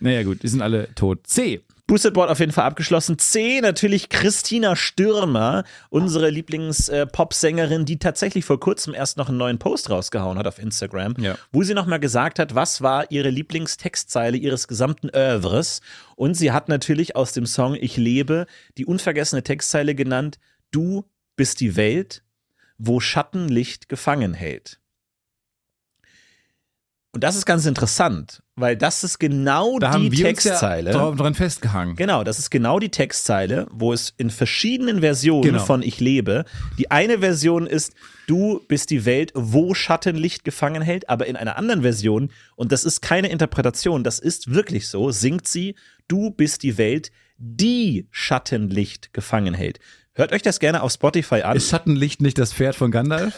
Naja gut, die sind alle tot. C. Boosted Board auf jeden Fall abgeschlossen. C, natürlich Christina Stürmer, unsere Lieblings-Pop-Sängerin, die tatsächlich vor kurzem erst noch einen neuen Post rausgehauen hat auf Instagram, Ja. wo sie nochmal gesagt hat, was war ihre Lieblingstextzeile ihres gesamten Oeuvres. Und sie hat natürlich aus dem Song Ich lebe die unvergessene Textzeile genannt, Du bist die Welt, wo Schattenlicht gefangen hält. Und das ist ganz interessant, weil das ist genau Da die haben wir Textzeile. uns ja dra- dran festgehangen. Genau, das ist genau die Textzeile, wo es in verschiedenen Versionen Genau. von Ich lebe. Die eine Version ist, du bist die Welt, wo Schattenlicht gefangen hält, aber in einer anderen Version, und das ist keine Interpretation, das ist wirklich so, singt sie, du bist die Welt, die Schattenlicht gefangen hält. Hört euch das gerne auf Spotify an. Ist Schattenlicht nicht das Pferd von Gandalf?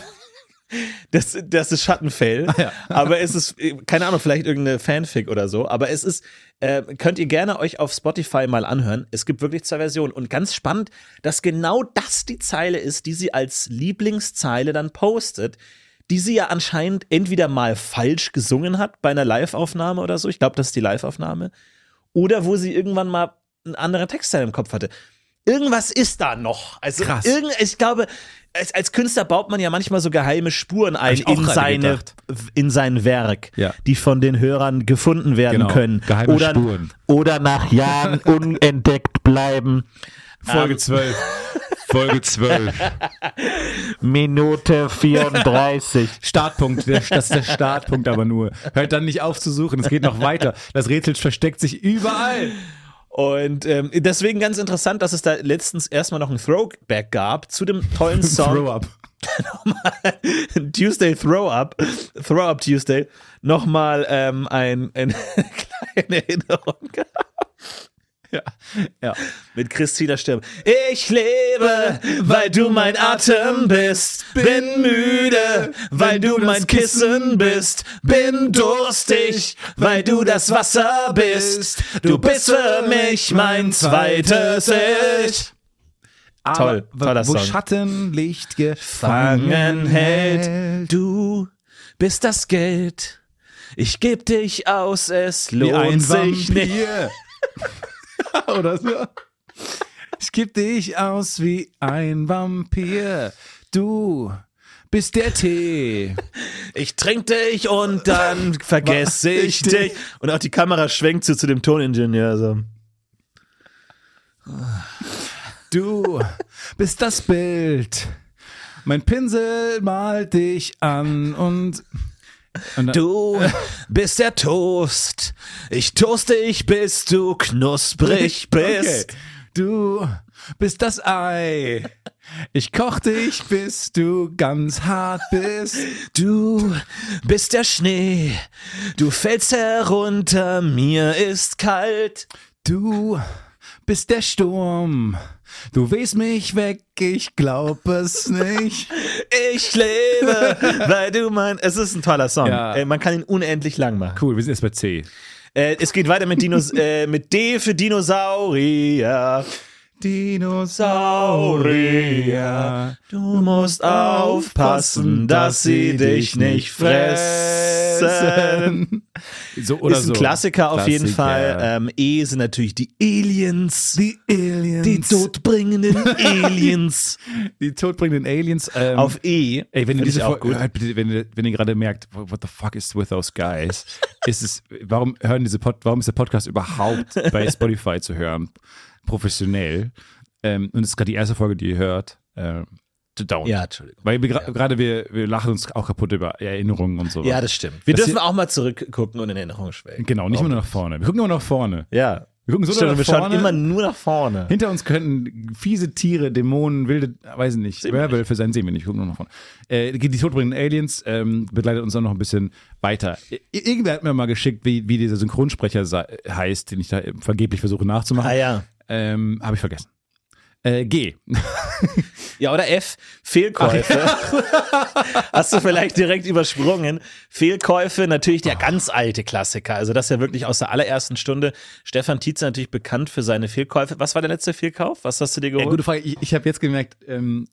Das, das ist Schattenfell. ja. Aber es ist, keine Ahnung, vielleicht irgendeine Fanfic oder so. Aber es ist, äh, könnt ihr gerne euch auf Spotify mal anhören. Es gibt wirklich zwei Versionen. Und ganz spannend, dass genau das die Zeile ist, die sie als Lieblingszeile dann postet, die sie ja anscheinend entweder mal falsch gesungen hat bei einer Live-Aufnahme oder so. Ich glaube, das ist die Live-Aufnahme. Oder wo sie irgendwann mal einen anderen Textteil im Kopf hatte. Irgendwas ist da noch. Also Krass. Irgend, ich glaube, als, als Künstler baut man ja manchmal so geheime Spuren ein in, seine, in sein Werk, Ja. die von den Hörern gefunden werden Genau. können. Geheime oder, Spuren. oder nach Jahren [LAUGHS] unentdeckt bleiben. Folge 12. Folge 12. [LAUGHS] Minute 34. [LAUGHS] Startpunkt, das ist der Startpunkt aber nur. Hört dann nicht auf zu suchen, es geht noch weiter. Das Rätsel versteckt sich überall. Und ähm, deswegen ganz interessant, dass es da letztens erstmal noch ein Throwback gab zu dem tollen [LAUGHS] Song. Throw up. [LAUGHS] Tuesday Throw Up, Throw Up Tuesday, nochmal ähm, ein, eine [LAUGHS] kleine Erinnerung Ja. ja. mit Christina Stirb. Ich lebe, weil du mein Atem bist, bin müde, weil du mein Kissen bist, bin durstig, weil du das Wasser bist. Du bist für mich mein zweites Ich. Toll, Aber toller wo Song. Schattenlicht Fangen gefangen hält. Du bist das Geld. Ich geb dich aus, es lohnt sich nicht. [LAUGHS] [LAUGHS] Oder so. Ich geb dich aus wie ein Vampir. Du bist der Tee. Ich trink dich und dann [LAUGHS] vergesse ich dich. Und auch die Kamera schwenkt so zu dem Toningenieur. So. Du bist das Bild. Mein Pinsel malt dich an und. Du bist der Toast. Ich toaste dich, bis du knusprig [LAUGHS] bist. Okay. Du bist das Ei. Ich koch dich, bis du ganz hart bist. Du bist der Schnee. Du fällst herunter, mir ist kalt. Du bist der Sturm. Du wehst mich weg, ich glaub es nicht. [LAUGHS] Ich lebe, weil du mein. Es ist ein toller Song. Ja. Äh, man kann ihn unendlich lang machen. Cool, wir sind jetzt bei C. Äh, es geht weiter mit, Dinos äh, mit D für Dinosaurier. Dinosaurier. Du musst aufpassen, dass sie dich nicht fressen. So oder ist ein so. Klassiker auf jeden Klassiker. Fall. Ähm, e sind natürlich die Aliens. Die Aliens. Die todbringenden [LAUGHS] Aliens. die todbringenden Aliens. Ähm, auf E. Ey, wenn ihr diese auch gut. hört, bitte, wenn ihr, wenn ihr gerade merkt, what the fuck is with those guys? ist es, warum hören diese Pod, warum ist der Podcast überhaupt bei [LAUGHS] Spotify zu hören? Professionell. Ähm, und es ist gerade die erste Folge, die ihr hört. Ähm, don't. Ja, Entschuldigung. Weil wir gra- gerade wir, wir lachen uns auch kaputt über Erinnerungen und so. Ja, das stimmt. Wir Das dürfen hier- auch mal zurückgucken und in Erinnerung schwelgen. Genau, nicht immer nur nach vorne. Wir gucken immer nach vorne. Ja. Wir gucken so Stimmt, nach wir vorne. schauen immer nur nach vorne. Hinter uns könnten fiese Tiere, Dämonen, wilde, weiß ich nicht, Werwölfe sein, sehen wir nicht, wir gucken nur nach vorne. Äh, die todbringenden Aliens ähm, begleitet uns auch noch ein bisschen weiter. Irgendwer hat mir mal geschickt, wie, wie dieser Synchronsprecher heißt, den ich da vergeblich versuche nachzumachen. Ah ja. Ähm, Habe ich vergessen. Äh, G. [LAUGHS] Ja, oder F, Fehlkäufe. [LAUGHS] Hast du vielleicht direkt übersprungen. Fehlkäufe, natürlich der ganz alte Klassiker. Also das ist ja wirklich aus der allerersten Stunde. Stefan Tietze natürlich bekannt für seine Fehlkäufe. Was war der letzte Fehlkauf? Was hast du dir Ja, geholt? gute Frage. Ich, ich habe jetzt gemerkt, ähm,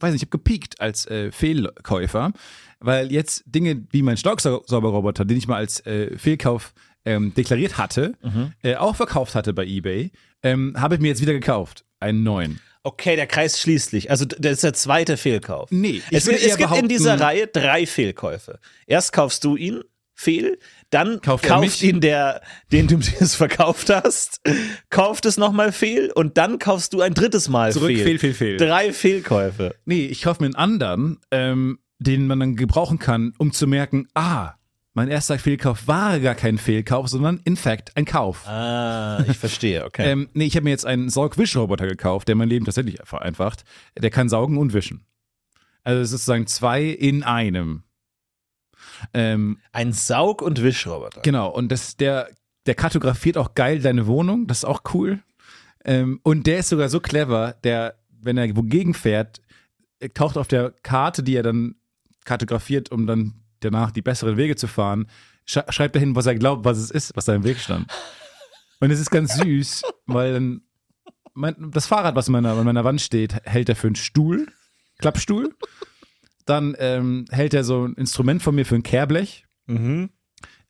weiß nicht, ich habe gepiekt als äh, Fehlkäufer, weil jetzt Dinge wie mein Staubsaugerroboter, den ich mal als äh, Fehlkauf ähm, deklariert hatte, Mhm. äh, auch verkauft hatte bei eBay, ähm, habe ich mir jetzt wieder gekauft. Einen neuen. Okay, der Kreis schließt sich. Also das ist der zweite Fehlkauf. Nee, ich es, will es gibt in dieser Reihe drei Fehlkäufe. Erst kaufst du ihn, Fehl, dann Kauft kauft ihn der, den du [LAUGHS] es verkauft hast, kauft es nochmal Fehl und dann kaufst du ein drittes Mal Zurück, Fehl. Fehl, Fehl, Fehl. Drei Fehlkäufe. Nee, ich kaufe mir einen anderen, ähm, den man dann gebrauchen kann, um zu merken, ah, mein erster Fehlkauf war gar kein Fehlkauf, sondern in fact ein Kauf. Ah, ich verstehe, okay. Ähm, nee, ich habe mir jetzt einen Saugwischroboter gekauft, der mein Leben tatsächlich vereinfacht. Der kann saugen und wischen. Also es ist sozusagen zwei in einem. Ähm, Ein Saug- und Wischroboter. genau, und das, der, der kartografiert auch geil deine Wohnung, das ist auch cool. Ähm, und der ist sogar so clever, der, wenn er wogegen fährt, äh, taucht auf der Karte, die er dann kartografiert, um dann danach die besseren Wege zu fahren, sch schreibt er hin, was er glaubt, was es ist, was da im Weg stand. Und es ist ganz süß, weil dann mein, das Fahrrad, was an meiner, an meiner Wand steht, hält er für einen Stuhl, Klappstuhl. Dann ähm, hält er so ein Instrument von mir für ein Kehrblech. Mhm.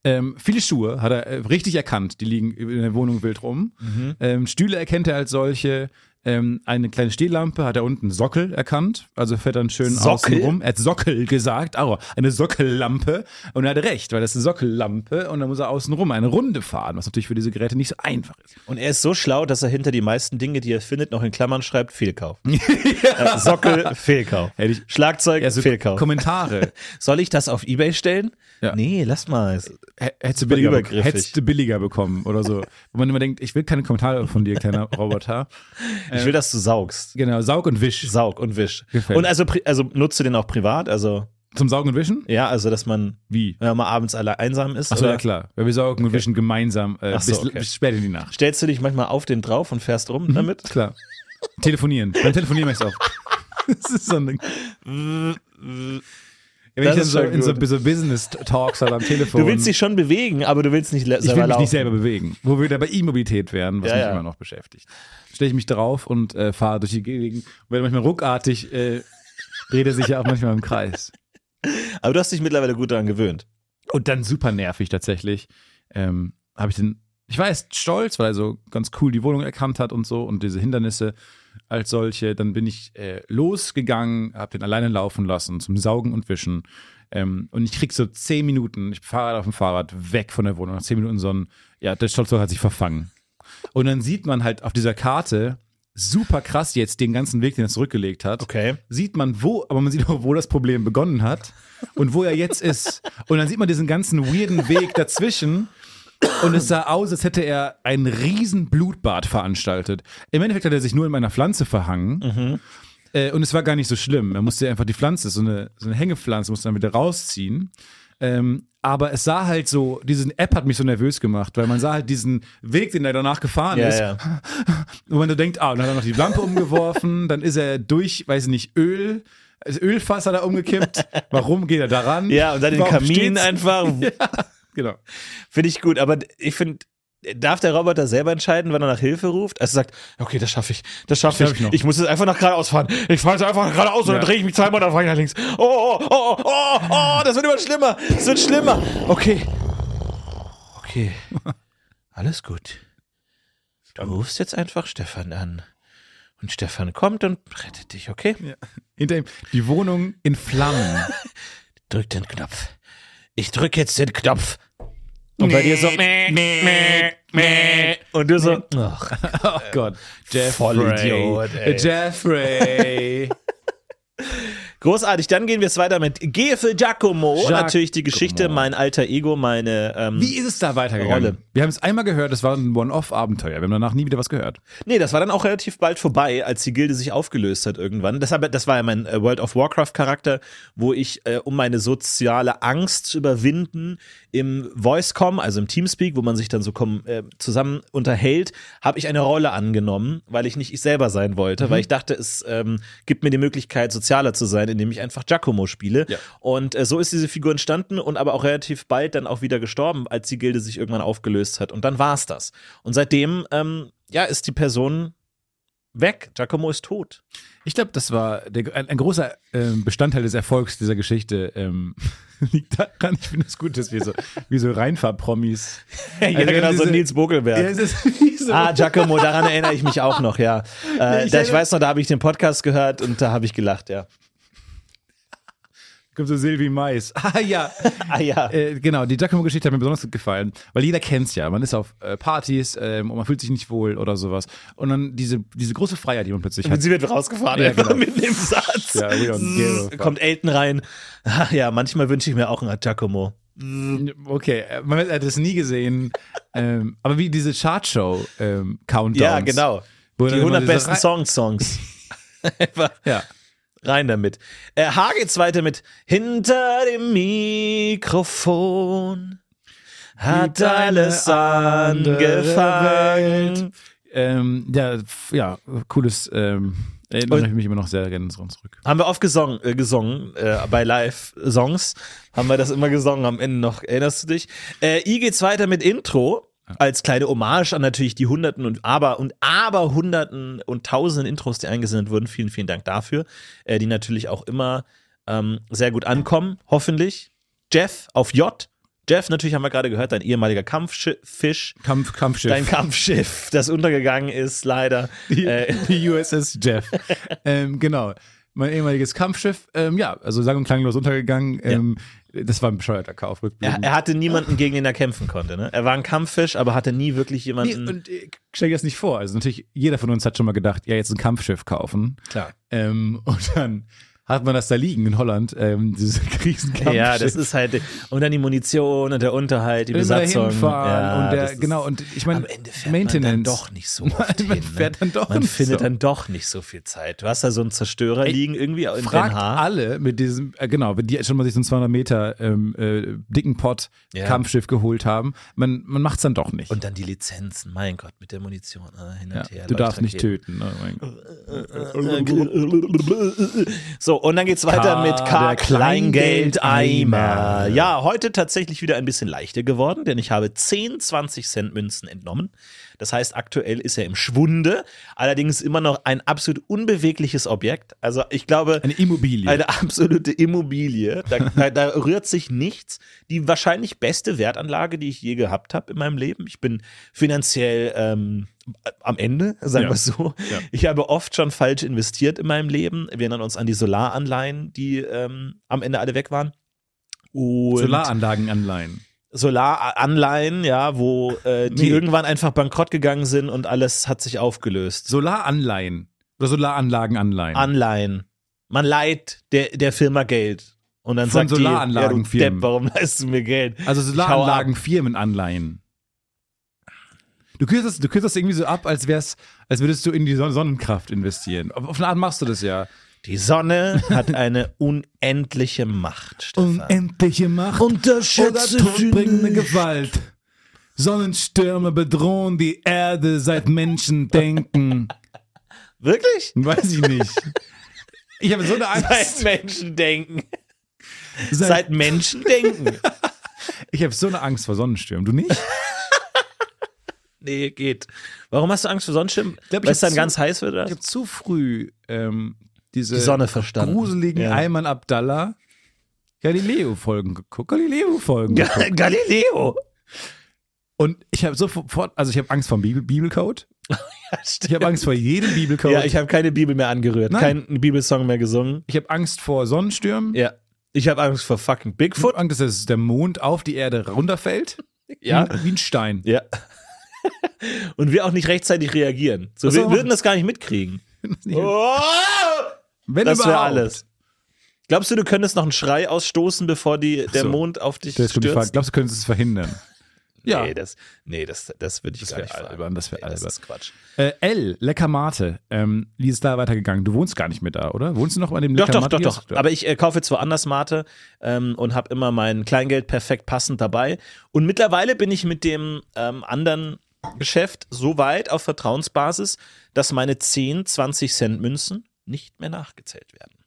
Ähm, viele Schuhe hat er äh, richtig erkannt, die liegen in der Wohnung wild rum. Mhm. Ähm, Stühle erkennt er als solche. Ähm, eine kleine Stehlampe hat er unten Sockel erkannt, also fährt dann schön Sockel? außen rum. Er hat Sockel gesagt, aber eine Sockellampe. Und er hat recht, weil das ist eine Sockellampe und dann muss er außen rum eine Runde fahren, was natürlich für diese Geräte nicht so einfach ist. Und er ist so schlau, dass er hinter die meisten Dinge, die er findet, noch in Klammern schreibt, Fehlkauf. [LAUGHS] Äh, Sockel, Fehlkauf. Ich- Schlagzeug, Ja, so Fehlkauf. Kommentare. [LAUGHS] Soll ich das auf Ebay stellen? Ja. Nee, lass mal. H- Hättest du, billiger, hättest du billiger bekommen oder so. [LAUGHS] Wo man immer denkt, ich will keine Kommentare von dir, kleiner Roboter. Ich will, dass du saugst. Genau, Saug und Wisch. Saug und wisch. Gefällt Und also, also nutzt du den auch privat? Also, Zum Saugen und Wischen? ja, also, dass man, Wie? wenn man mal abends alle einsam ist. Achso, ja klar. Weil wir saugen und wischen gemeinsam äh, so, bis, okay. bis spät in die Nacht. Stellst du dich manchmal auf den drauf und fährst rum damit? Klar. Telefonieren. Beim Telefonieren machst du auf. [LAUGHS] Das ist so ein Ding. [LAUGHS] Wenn Das ich dann so in so, so Business-Talks halt am Telefon. [LAUGHS] Du willst dich schon bewegen, aber du willst nicht le- ich selber will mich laufen. nicht selber bewegen. Wo wir da bei E-Mobilität wären, was Ja, mich ja. immer noch beschäftigt. Stelle ich mich drauf und äh, fahre durch die Gegend. Und werde manchmal ruckartig, äh, er sich ja auch manchmal im Kreis. [LAUGHS] Aber du hast dich mittlerweile gut daran gewöhnt. Und dann super nervig tatsächlich. Ähm, habe ich den, ich war erst stolz, weil er so ganz cool die Wohnung erkannt hat und so und diese Hindernisse als solche. Dann bin ich äh, losgegangen, habe den alleine laufen lassen zum Saugen und Wischen. Ähm, und ich krieg so zehn Minuten, ich fahre auf dem Fahrrad weg von der Wohnung. Nach zehn Minuten so ein, ja, der Stolzloch hat sich verfangen. Und dann sieht man halt auf dieser Karte super krass jetzt den ganzen Weg, den er zurückgelegt hat Okay. sieht man wo, aber man sieht auch, wo das Problem begonnen hat und wo er jetzt ist. Und dann sieht man diesen ganzen weirden Weg dazwischen. Und es sah aus, als hätte er ein riesen Blutbad veranstaltet. Im Endeffekt hat er sich nur in meiner Pflanze verhangen. Äh, und es war gar nicht so schlimm. Er musste einfach die Pflanze, so eine, so eine Hängepflanze, musste dann wieder rausziehen. Ähm, aber es sah halt so, diese App hat mich so nervös gemacht, weil man sah halt diesen Weg, den er danach gefahren Ja, ist. ja. [LAUGHS] Und man so denkt, ah, und dann hat er noch die Lampe umgeworfen, dann ist er durch, weiß ich nicht, Öl, das Ölfass hat er umgekippt. [LAUGHS] Warum geht er daran? Ja, und dann den Kamin steht's? einfach. [LAUGHS] Genau. Finde ich gut, aber ich finde, darf der Roboter selber entscheiden, wann er nach Hilfe ruft? Also sagt, okay, das schaffe ich, das schaffe Das ich. ich Ich, muss jetzt einfach nach geradeaus fahren. Ich fahre jetzt einfach nach geradeaus und Ja. dann drehe ich mich zweimal, dann fahre ich nach links. Oh, oh, oh, oh, oh, oh, das wird immer schlimmer. Es wird schlimmer. Okay. Okay. [LAUGHS] Alles gut. Du rufst jetzt einfach Stefan an. Und Stefan kommt und rettet dich, okay? Hinter ihm die Wohnung in Flammen. [LAUGHS] Drück den Knopf. Ich drück jetzt den Knopf. Und bei dir so. Meh, meh, meh. Und du so. Ach, Oh Gott. Jeffrey. Vollidiot, ey. Jeffrey. Großartig, dann gehen wir es weiter mit G für Giacomo. Giacomo. Natürlich die Geschichte, mein alter Ego, meine. Ähm, Wie ist es da weitergegangen? Rolle. Wir haben es einmal gehört, es war ein One-Off-Abenteuer. Wir haben danach nie wieder was gehört. Nee, das war dann auch relativ bald vorbei, als die Gilde sich aufgelöst hat irgendwann. Deshalb, das war ja mein äh, World of Warcraft-Charakter, wo ich, äh, um meine soziale Angst zu überwinden, im Voicecom, also im Teamspeak, wo man sich dann so äh, zusammen unterhält, habe ich eine Rolle angenommen, weil ich nicht ich selber sein wollte, weil ich dachte, es ähm, gibt mir die Möglichkeit, sozialer zu sein, indem ich einfach Giacomo spiele. Ja. Und äh, so ist diese Figur entstanden und aber auch relativ bald dann auch wieder gestorben, als die Gilde sich irgendwann aufgelöst hat. Und dann war's das. Und seitdem, ähm, ja, ist die Person weg. Giacomo ist tot. Ich glaube, das war der, ein, ein großer ähm, Bestandteil des Erfolgs dieser Geschichte. Ähm, [LAUGHS] liegt daran, ich finde es gut, dass wir so, wie so Reinfahr-Promis. [LAUGHS] ja, Also genau, so diese- Nils Bogelberg. Ja, es ist [LAUGHS] so, Ah, Giacomo, daran erinnere ich mich auch noch, ja. Äh, Ich da, ich weiß noch, da habe ich den Podcast gehört und da habe ich gelacht, ja. Kommt so Silvi Mais. [LAUGHS] Ah ja. Ah ja. Äh, genau, die Giacomo-Geschichte hat mir besonders gut gefallen, weil jeder kennt's ja. Man ist auf äh, Partys ähm, und man fühlt sich nicht wohl oder sowas. Und dann diese, diese große Freiheit, die man plötzlich hat. Und sie wird rausgefahren, Ja, einfach genau. mitten im Satz. Ja, fuck. Kommt Elton rein. Ach [LAUGHS] ja, manchmal wünsche ich mir auch einen Giacomo. Okay, äh, man hat es nie gesehen. [LAUGHS] ähm, aber wie diese Chartshow ähm, Countdowns. Ja, genau. Die dann immer 100 diese besten Songs-Songs. Einfach Ja. Rein damit. Äh, H geht's weiter mit Hinter dem Mikrofon hat alles angefangen. Ähm, ja, ja, cooles ähm, Erinnere ich mich immer noch sehr gerne dran zurück. Haben wir oft gesungen, äh, gesungen äh, bei Live-Songs. Haben wir das immer gesungen am Ende noch. Erinnerst du dich? Äh, I geht's weiter mit Intro. Als kleine Hommage an natürlich die Hunderten und aber und aber Hunderten und Tausenden Intros, die eingesendet wurden. Vielen, vielen Dank dafür. Äh, die natürlich auch immer ähm, sehr gut ankommen, hoffentlich. Jeff auf J. Jeff, natürlich haben wir gerade gehört, dein ehemaliger Kampffisch. Kampf, Kampfschiff. Dein Kampfschiff, das untergegangen ist, leider. Die, Äh, die USS Jeff. [LAUGHS] ähm, genau. Mein ehemaliges Kampfschiff, ähm, ja, also sang- und klanglos untergegangen. Ähm, Das war ein bescheuerter Kauf, er, er hatte niemanden, gegen den er kämpfen konnte. Ne? Er war ein Kampffisch, aber hatte nie wirklich Nee, jemanden. und äh, stell dir das nicht vor. Also natürlich, jeder von uns hat schon mal gedacht, ja, jetzt ein Kampfschiff kaufen. Klar. Ähm, und dann hat man das da liegen in Holland, ähm, dieses Riesenkampfschiff. Ja, das ist halt. Und dann die Munition und der Unterhalt, die Besatzung. ja, und der, genau, und ich meine, Maintenance. man dann doch nicht so oft Man hin, fährt ne? dann doch Man nicht findet so. dann doch nicht so viel Zeit. Du hast da so einen Zerstörer Ey, liegen irgendwie in Fragt Den Haag. alle mit diesem, äh, genau, wenn die schon mal sich so einen 200 Meter ähm, äh, dicken Pot Ja. Kampfschiff geholt haben, man, man macht es dann doch nicht. Und dann die Lizenzen, mein Gott, mit der Munition äh, hin und ja, her. du darfst nicht töten. Oh mein Gott. So, und dann geht's weiter K, mit K. Kleingeldeimer. Ja, heute tatsächlich wieder ein bisschen leichter geworden, denn ich habe 10 20 Cent Münzen entnommen. Das heißt, aktuell ist er im Schwunde, allerdings immer noch ein absolut unbewegliches Objekt. Also ich glaube, Eine Immobilie. eine absolute Immobilie. Da, da, da rührt sich nichts. Die wahrscheinlich beste Wertanlage, die ich je gehabt habe in meinem Leben. Ich bin finanziell ähm, am Ende, sagen Ja. wir so. Ja. Ich habe oft schon falsch investiert in meinem Leben. Wir erinnern uns an die Solaranleihen, die ähm, am Ende alle weg waren. Und Solaranlagenanleihen. Solaranleihen, ja, wo äh, die Nee. irgendwann einfach bankrott gegangen sind und alles hat sich aufgelöst. Solaranleihen. Oder Solaranlagenanleihen. Anleihen. Man leiht der, der Firma Geld. Und dann Von sagt die, ja, Solaranlagenfirmen. Depp, warum leistest du mir Geld? also Ich hau Solaranlagenfirmenanleihen. Du kürzt, das, du kürzt das irgendwie so ab, als wär's, als würdest du in die Son- Sonnenkraft investieren. Auf, auf eine Art machst du das ja. Die Sonne hat [LAUGHS] eine unendliche Macht, Stefan. Unendliche Macht Unterschätze oder todbringende. Gewalt. Sonnenstürme bedrohen die Erde, seit Menschen [LAUGHS] denken. Wirklich? Weiß ich nicht. Ich habe so eine Seit Angst. Menschen denken. Seit, Seit Menschen denken. [LAUGHS] ich habe so eine Angst vor Sonnenstürmen. Du nicht? Nee, geht. Warum hast du Angst vor Sonnenschirm? Weil es dann zu- ganz heiß wird, oder? Ich habe zu früh ähm, diese Die Sonne verstanden. gruseligen Ja. Ayman Abdallah Galileo-Folgen geguckt. Galileo-Folgen Ga. Galileo. Und ich habe sofort, also ich habe Angst vor dem Bibel Bibelcode. [LAUGHS] Ich habe Angst vor jedem Bibelcode. Ja, ich habe keine Bibel mehr angerührt, Nein. keinen Bibelsong mehr gesungen. ich habe Angst vor Sonnenstürmen. Ja. Ich habe Angst vor fucking Ich Bigfoot. habe Angst, dass der Mond auf die Erde runterfällt. Ja. Wie, ein Stein. Ja. [LAUGHS] Und wir auch nicht rechtzeitig reagieren. So, wir würden das gar nicht mitkriegen. [LAUGHS] Oh! Wenn Das wäre alles. Glaubst du, du könntest noch einen Schrei ausstoßen, bevor die, der so. Mond auf dich Das die stürzt? Glaubst du, könntest es verhindern? [LAUGHS] Ja. Nee, das, nee, das, das würde ich Das gar nicht fragen. albern, das wär nee, das albern. ist Quatsch. Äh, L, Lecker Mate. Ähm, wie ist da weitergegangen? Du wohnst gar nicht mehr da, oder? Wohnst du noch bei dem Doch, Lecker doch, Mate? doch, doch. Aber ich äh, kaufe jetzt woanders Mate ähm, und habe immer mein Kleingeld perfekt passend dabei. Und mittlerweile bin ich mit dem ähm, anderen Geschäft so weit auf Vertrauensbasis, dass meine 10, 20 Cent Münzen nicht mehr nachgezählt werden.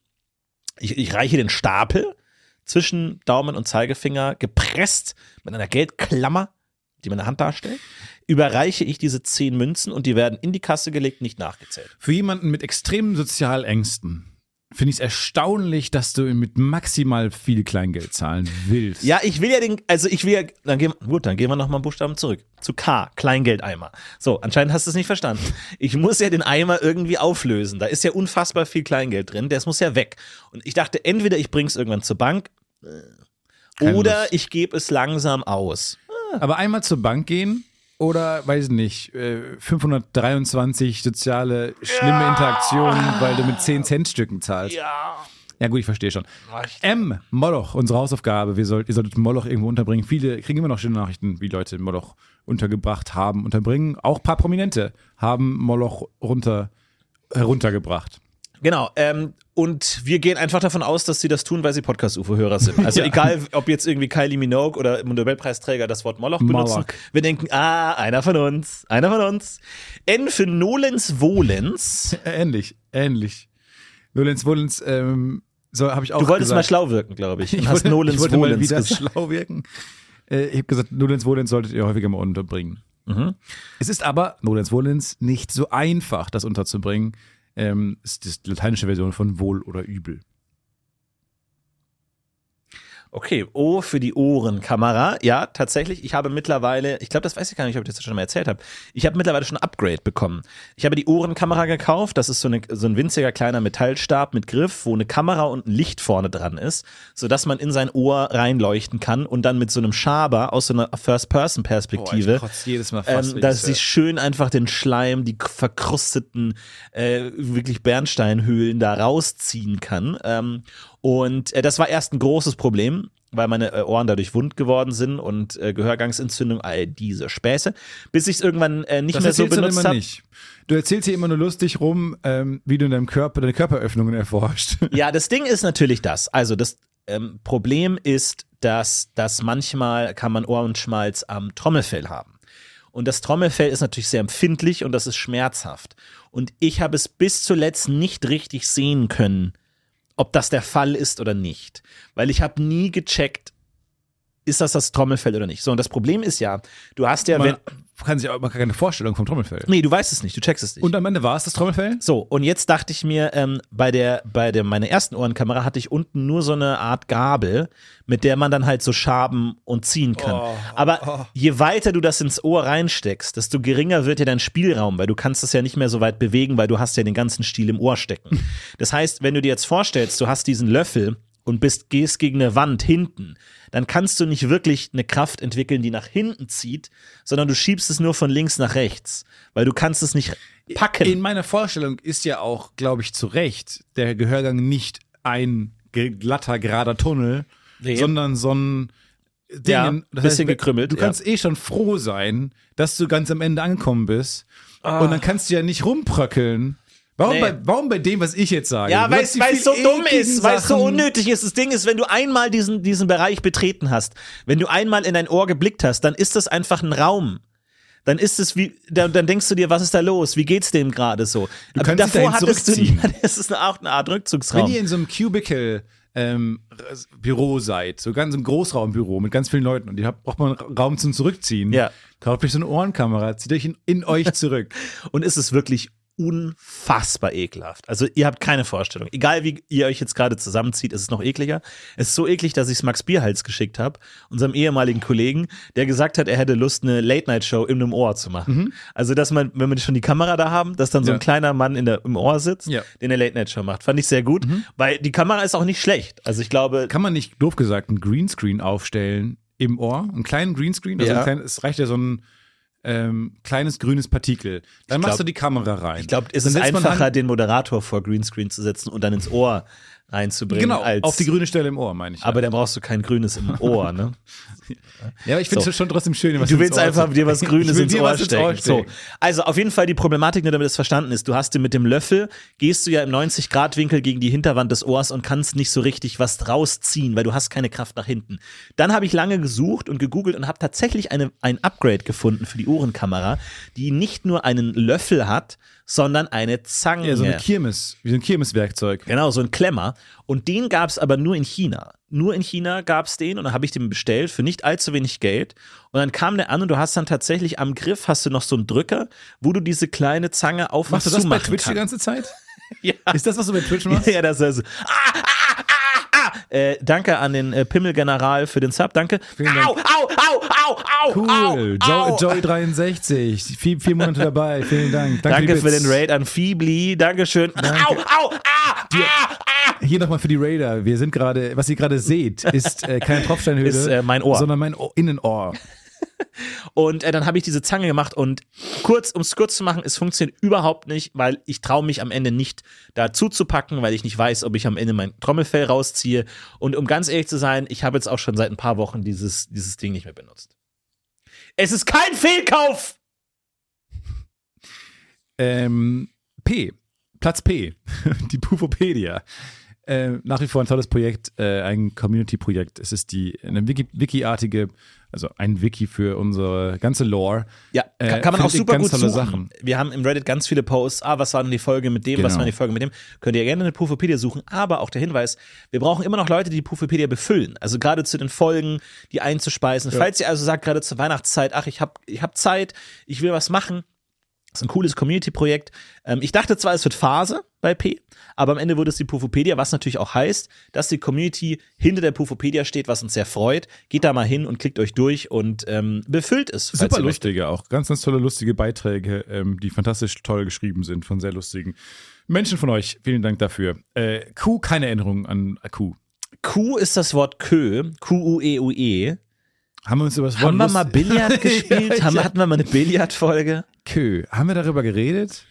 Ich, ich reiche den Stapel zwischen Daumen und Zeigefinger gepresst mit einer Geldklammer, die meine Hand darstellt, überreiche ich diese 10 Münzen und die werden in die Kasse gelegt, nicht nachgezählt. Für jemanden mit extremen Sozialängsten finde ich es erstaunlich, dass du mit maximal viel Kleingeld zahlen willst. Ja, ich will ja den, also ich will ja, dann gehen, gut, dann gehen wir nochmal einen Buchstaben zurück. Zu K, Kleingeldeimer. So, anscheinend hast du es nicht verstanden. Ich muss ja den Eimer irgendwie auflösen. Da ist ja unfassbar viel Kleingeld drin. Das muss ja weg. Und ich dachte, entweder ich bring's irgendwann zur Bank äh, Keine oder Lust. ich gebe es langsam aus. Aber einmal zur Bank gehen oder, weiß ich nicht, äh, 523 soziale, schlimme Interaktionen, weil du mit 10 Cent Stücken zahlst. Ja. Ja gut, ich verstehe schon. M, Moloch, unsere Hausaufgabe. Wir sollt, ihr solltet Moloch irgendwo unterbringen. Viele kriegen immer noch schöne Nachrichten, wie Leute Moloch untergebracht haben, unterbringen. Auch ein paar Prominente haben Moloch runter, heruntergebracht. Genau. Ähm, Und wir gehen einfach davon aus, dass sie das tun, weil sie Podcast-UFO-Hörer sind. Also [LAUGHS] Ja. egal, ob jetzt irgendwie Kylie Minogue oder Nobelpreisträger das Wort Moloch benutzen. Moloch. Wir denken, ah, einer von uns, einer von uns. N für Nolens Wohlens. [LAUGHS] Ähnlich, ähnlich. Nolens Wohlens, ähm, so habe ich auch Du wolltest gesagt. mal schlau wirken, glaube ich. [LAUGHS] Ich hast wollte, Nolens ich wollte mal Wohlens wieder gesagt. schlau wirken. Äh, ich habe gesagt, Nolens Wohlens solltet ihr häufiger mal unterbringen. Mhm. Es ist aber, Nolens Wohlens, nicht so einfach, das unterzubringen. Ähm, ist die lateinische Version von wohl oder übel. Okay, O für die Ohrenkamera. Ja, tatsächlich. Ich habe mittlerweile, ich glaube, das weiß ich gar nicht, ob ich das schon mal erzählt habe. Ich habe mittlerweile schon ein Upgrade bekommen. Ich habe die Ohrenkamera gekauft. Das ist so, eine, so ein winziger kleiner Metallstab mit Griff, wo eine Kamera und ein Licht vorne dran ist, sodass man in sein Ohr reinleuchten kann und dann mit so einem Schaber aus so einer First-Person-Perspektive ähm, dass sie schön einfach den Schleim, die verkrusteten, äh, wirklich Bernsteinhöhlen da rausziehen kann. Ähm, und äh, das war erst ein großes Problem, weil meine äh, Ohren dadurch wund geworden sind und äh, Gehörgangsentzündung, all diese Späße, bis ich es irgendwann äh, nicht das mehr so benutzt habe. Du erzählst hier immer nur lustig rum, ähm, wie du in deinem Körper, deine Körperöffnungen erforscht. [LAUGHS] Ja, das Ding ist natürlich das. Also das ähm, Problem ist, dass das manchmal kann man Ohrenschmalz am Trommelfell haben. Und das Trommelfell ist natürlich sehr empfindlich und das ist schmerzhaft. Und ich habe es bis zuletzt nicht richtig sehen können, ob das der Fall ist oder nicht. Weil ich habe nie gecheckt, ist das das Trommelfell oder nicht. So, und das Problem ist ja, du hast ja, wenn. Man kann sich auch, man hat keine Vorstellung vom Trommelfell. Nee, du weißt es nicht, du checkst es nicht. Und am Ende war es das Trommelfell? So, und jetzt dachte ich mir, ähm, bei der, bei der, meiner ersten Ohrenkamera hatte ich unten nur so eine Art Gabel, mit der man dann halt so schaben und ziehen kann. Oh, Aber je weiter du das ins Ohr reinsteckst, desto geringer wird ja dein Spielraum, weil du kannst es ja nicht mehr so weit bewegen, weil du hast ja den ganzen Stiel im Ohr stecken. [LAUGHS] Das heißt, wenn du dir jetzt vorstellst, du hast diesen Löffel und bist, gehst gegen eine Wand hinten, dann kannst du nicht wirklich eine Kraft entwickeln, die nach hinten zieht, sondern du schiebst es nur von links nach rechts, weil du kannst es nicht packen. In meiner Vorstellung ist ja auch, glaube ich, zu Recht der Gehörgang nicht ein glatter, gerader Tunnel, Nee. sondern so ein Ding. Ja, Das bisschen gekrümmelt, Du ja. kannst eh schon froh sein, dass du ganz am Ende angekommen bist. Ah. Und dann kannst du ja nicht rumpröckeln. Warum, Nee. bei, waum bei dem, was ich jetzt sage? Ja, Du weil es so dumm ist, weil es so unnötig ist. Das Ding ist, wenn du einmal diesen, diesen Bereich betreten hast, wenn du einmal in dein Ohr geblickt hast, dann ist das einfach ein Raum. Dann ist es wie, dann, dann denkst du dir, was ist da los? Wie geht's dem gerade so? Aber kannst davor hattest du, das [LAUGHS] ist eine, auch eine Art Wenn Rückzugsraum. ihr in so einem Cubicle ähm, Büro seid, so ganz im Großraumbüro mit ganz vielen Leuten und ihr habt, braucht man einen Raum zum Zurückziehen, Ja. kauft euch so eine Ohrenkamera, zieht euch in, in euch [LAUGHS] zurück. Und ist es wirklich unfassbar ekelhaft. Also ihr habt keine Vorstellung. Egal wie ihr euch jetzt gerade zusammenzieht, ist es noch ekliger. Es ist so eklig, dass ich es Max Bierhals geschickt habe, unserem ehemaligen Kollegen, der gesagt hat, er hätte Lust, eine Late-Night-Show in einem Ohr zu machen. Also dass man, wenn wir schon die Kamera da haben, dass dann so ein Ja. kleiner Mann in der, im Ohr sitzt, Ja. der eine Late-Night-Show macht. Fand ich sehr gut, weil die Kamera ist auch nicht schlecht. Also ich glaube, Kann man nicht, doof gesagt, einen Greenscreen aufstellen im Ohr? Einen kleinen Greenscreen? Also Ja. ein klein, es reicht ja so ein ähm, kleines grünes Partikel. Dann machst glaub- du die Kamera rein. ich glaube, es ist einfacher, den Moderator vor Greenscreen zu setzen und dann ins Ohr reinzubringen. Genau, als, auf die grüne Stelle im Ohr, meine ich. Aber dann brauchst du kein grünes im Ohr, ne? [LAUGHS] ja, aber ich finde So. es schon trotzdem schön, was Du ins willst Ohr einfach dir was [LAUGHS] Grünes ich will ins dir Ohr stecken. So. stecken. Also auf jeden Fall die Problematik, nur damit es verstanden ist. Du hast dir mit dem Löffel, gehst du ja im 90-Grad-Winkel gegen die Hinterwand des Ohrs und kannst nicht so richtig was rausziehen, weil du hast keine Kraft nach hinten. Dann habe ich lange gesucht und gegoogelt und habe tatsächlich eine, ein Upgrade gefunden für die Ohrenkamera, die nicht nur einen Löffel hat, sondern eine Zange. Ja, so eine Kirmes, wie so ein Kirmeswerkzeug. Genau, so ein Klemmer. Und den gab es aber nur in China. Nur in China gab es den und dann habe ich den bestellt für nicht allzu wenig Geld. Und dann kam der an und du hast dann tatsächlich am Griff hast du noch so einen Drücker, wo du diese kleine Zange auf Machst du das bei Twitch die kannst. ganze Zeit? [LAUGHS] Ja. Ist das, was du bei Twitch machst? Ja, das ist. Ah, ah, ah. Äh, danke an den äh, Pimmelgeneral für den Sub. Danke. Vielen Dank. Au, au, au, au, au, Cool. au, au. Jo Joey63. Vier, vier Monate dabei. [LAUGHS] Vielen Dank. Danke, Danke für den Raid an Feebly. Dankeschön. Au, au, ah, ah, ah. Hier nochmal für die Raider. Wir sind gerade, was ihr gerade seht, ist äh, keine Tropfsteinhöhle, Ist, äh, mein Ohr. sondern mein Ohr, Innenohr. Und äh, dann habe ich diese Zange gemacht und kurz, um es kurz zu machen, es funktioniert überhaupt nicht, weil ich traue mich am Ende nicht dazu zu packen, weil ich nicht weiß, ob ich am Ende mein Trommelfell rausziehe. Und um ganz ehrlich zu sein, ich habe jetzt auch schon seit ein paar Wochen dieses, dieses Ding nicht mehr benutzt. Es ist kein Fehlkauf! Ähm, P. Platz P, [LAUGHS] die Pufopedia. Äh, nach wie vor ein tolles Projekt, äh, ein Community-Projekt. Es ist die eine Wiki- Wiki-artige, also ein Wiki für unsere ganze Lore. Ja, Äh, kann, kann man auch super ganz gut tolle suchen. Sachen. Wir haben im Reddit ganz viele Posts. Ah, was war denn die Folge mit dem? Was Genau. war die Folge mit dem? Könnt ihr gerne eine Pufopedia suchen. Aber auch der Hinweis, wir brauchen immer noch Leute, die die Pufopedia befüllen. Also gerade zu den Folgen, die einzuspeisen. Falls ihr also sagt, gerade zur Weihnachtszeit, ach, ich habe ich hab Zeit, ich will was machen. Das ist ein cooles Community-Projekt. Ähm, ich dachte zwar, es wird Phase bei P, aber am Ende wurde es die Pufopedia, was natürlich auch heißt, dass die Community hinter der Pufopedia steht, was uns sehr freut. Geht da mal hin und klickt euch durch und ähm, befüllt es. Super ihr möchtet. lustige auch. Ganz, ganz tolle, lustige Beiträge, ähm, die fantastisch toll geschrieben sind von sehr lustigen Menschen von euch. Vielen Dank dafür. Äh, Q, keine Erinnerung an Q. Q ist das Wort Kö, Q-U-E-U-E. Haben wir uns über das Haben wir Wort mal Billard [LAUGHS] gespielt? Ja, haben. Hatten wir mal eine Billardfolge? Kö. Haben wir darüber geredet?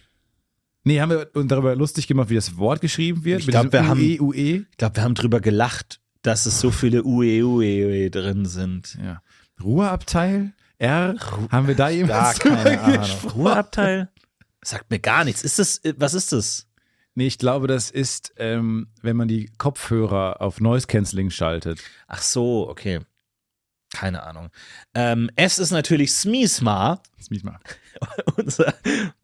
Nee, haben wir uns darüber lustig gemacht, wie das Wort geschrieben wird? Ich glaub, diesem wir haben- UE, UE. Ich glaube, wir haben drüber gelacht, dass es so viele UE-UE drin sind. Ja. Ruheabteil? R? haben wir da jemals keine drüber Ahnung. gesprochen? Ruheabteil? Sagt mir gar nichts. Ist das, was ist das? Nee, ich glaube, das ist, ähm, wenn man die Kopfhörer auf Noise Cancelling schaltet. Ach so, okay. Keine Ahnung. Ähm, S ist natürlich mich mal. [LAUGHS] unser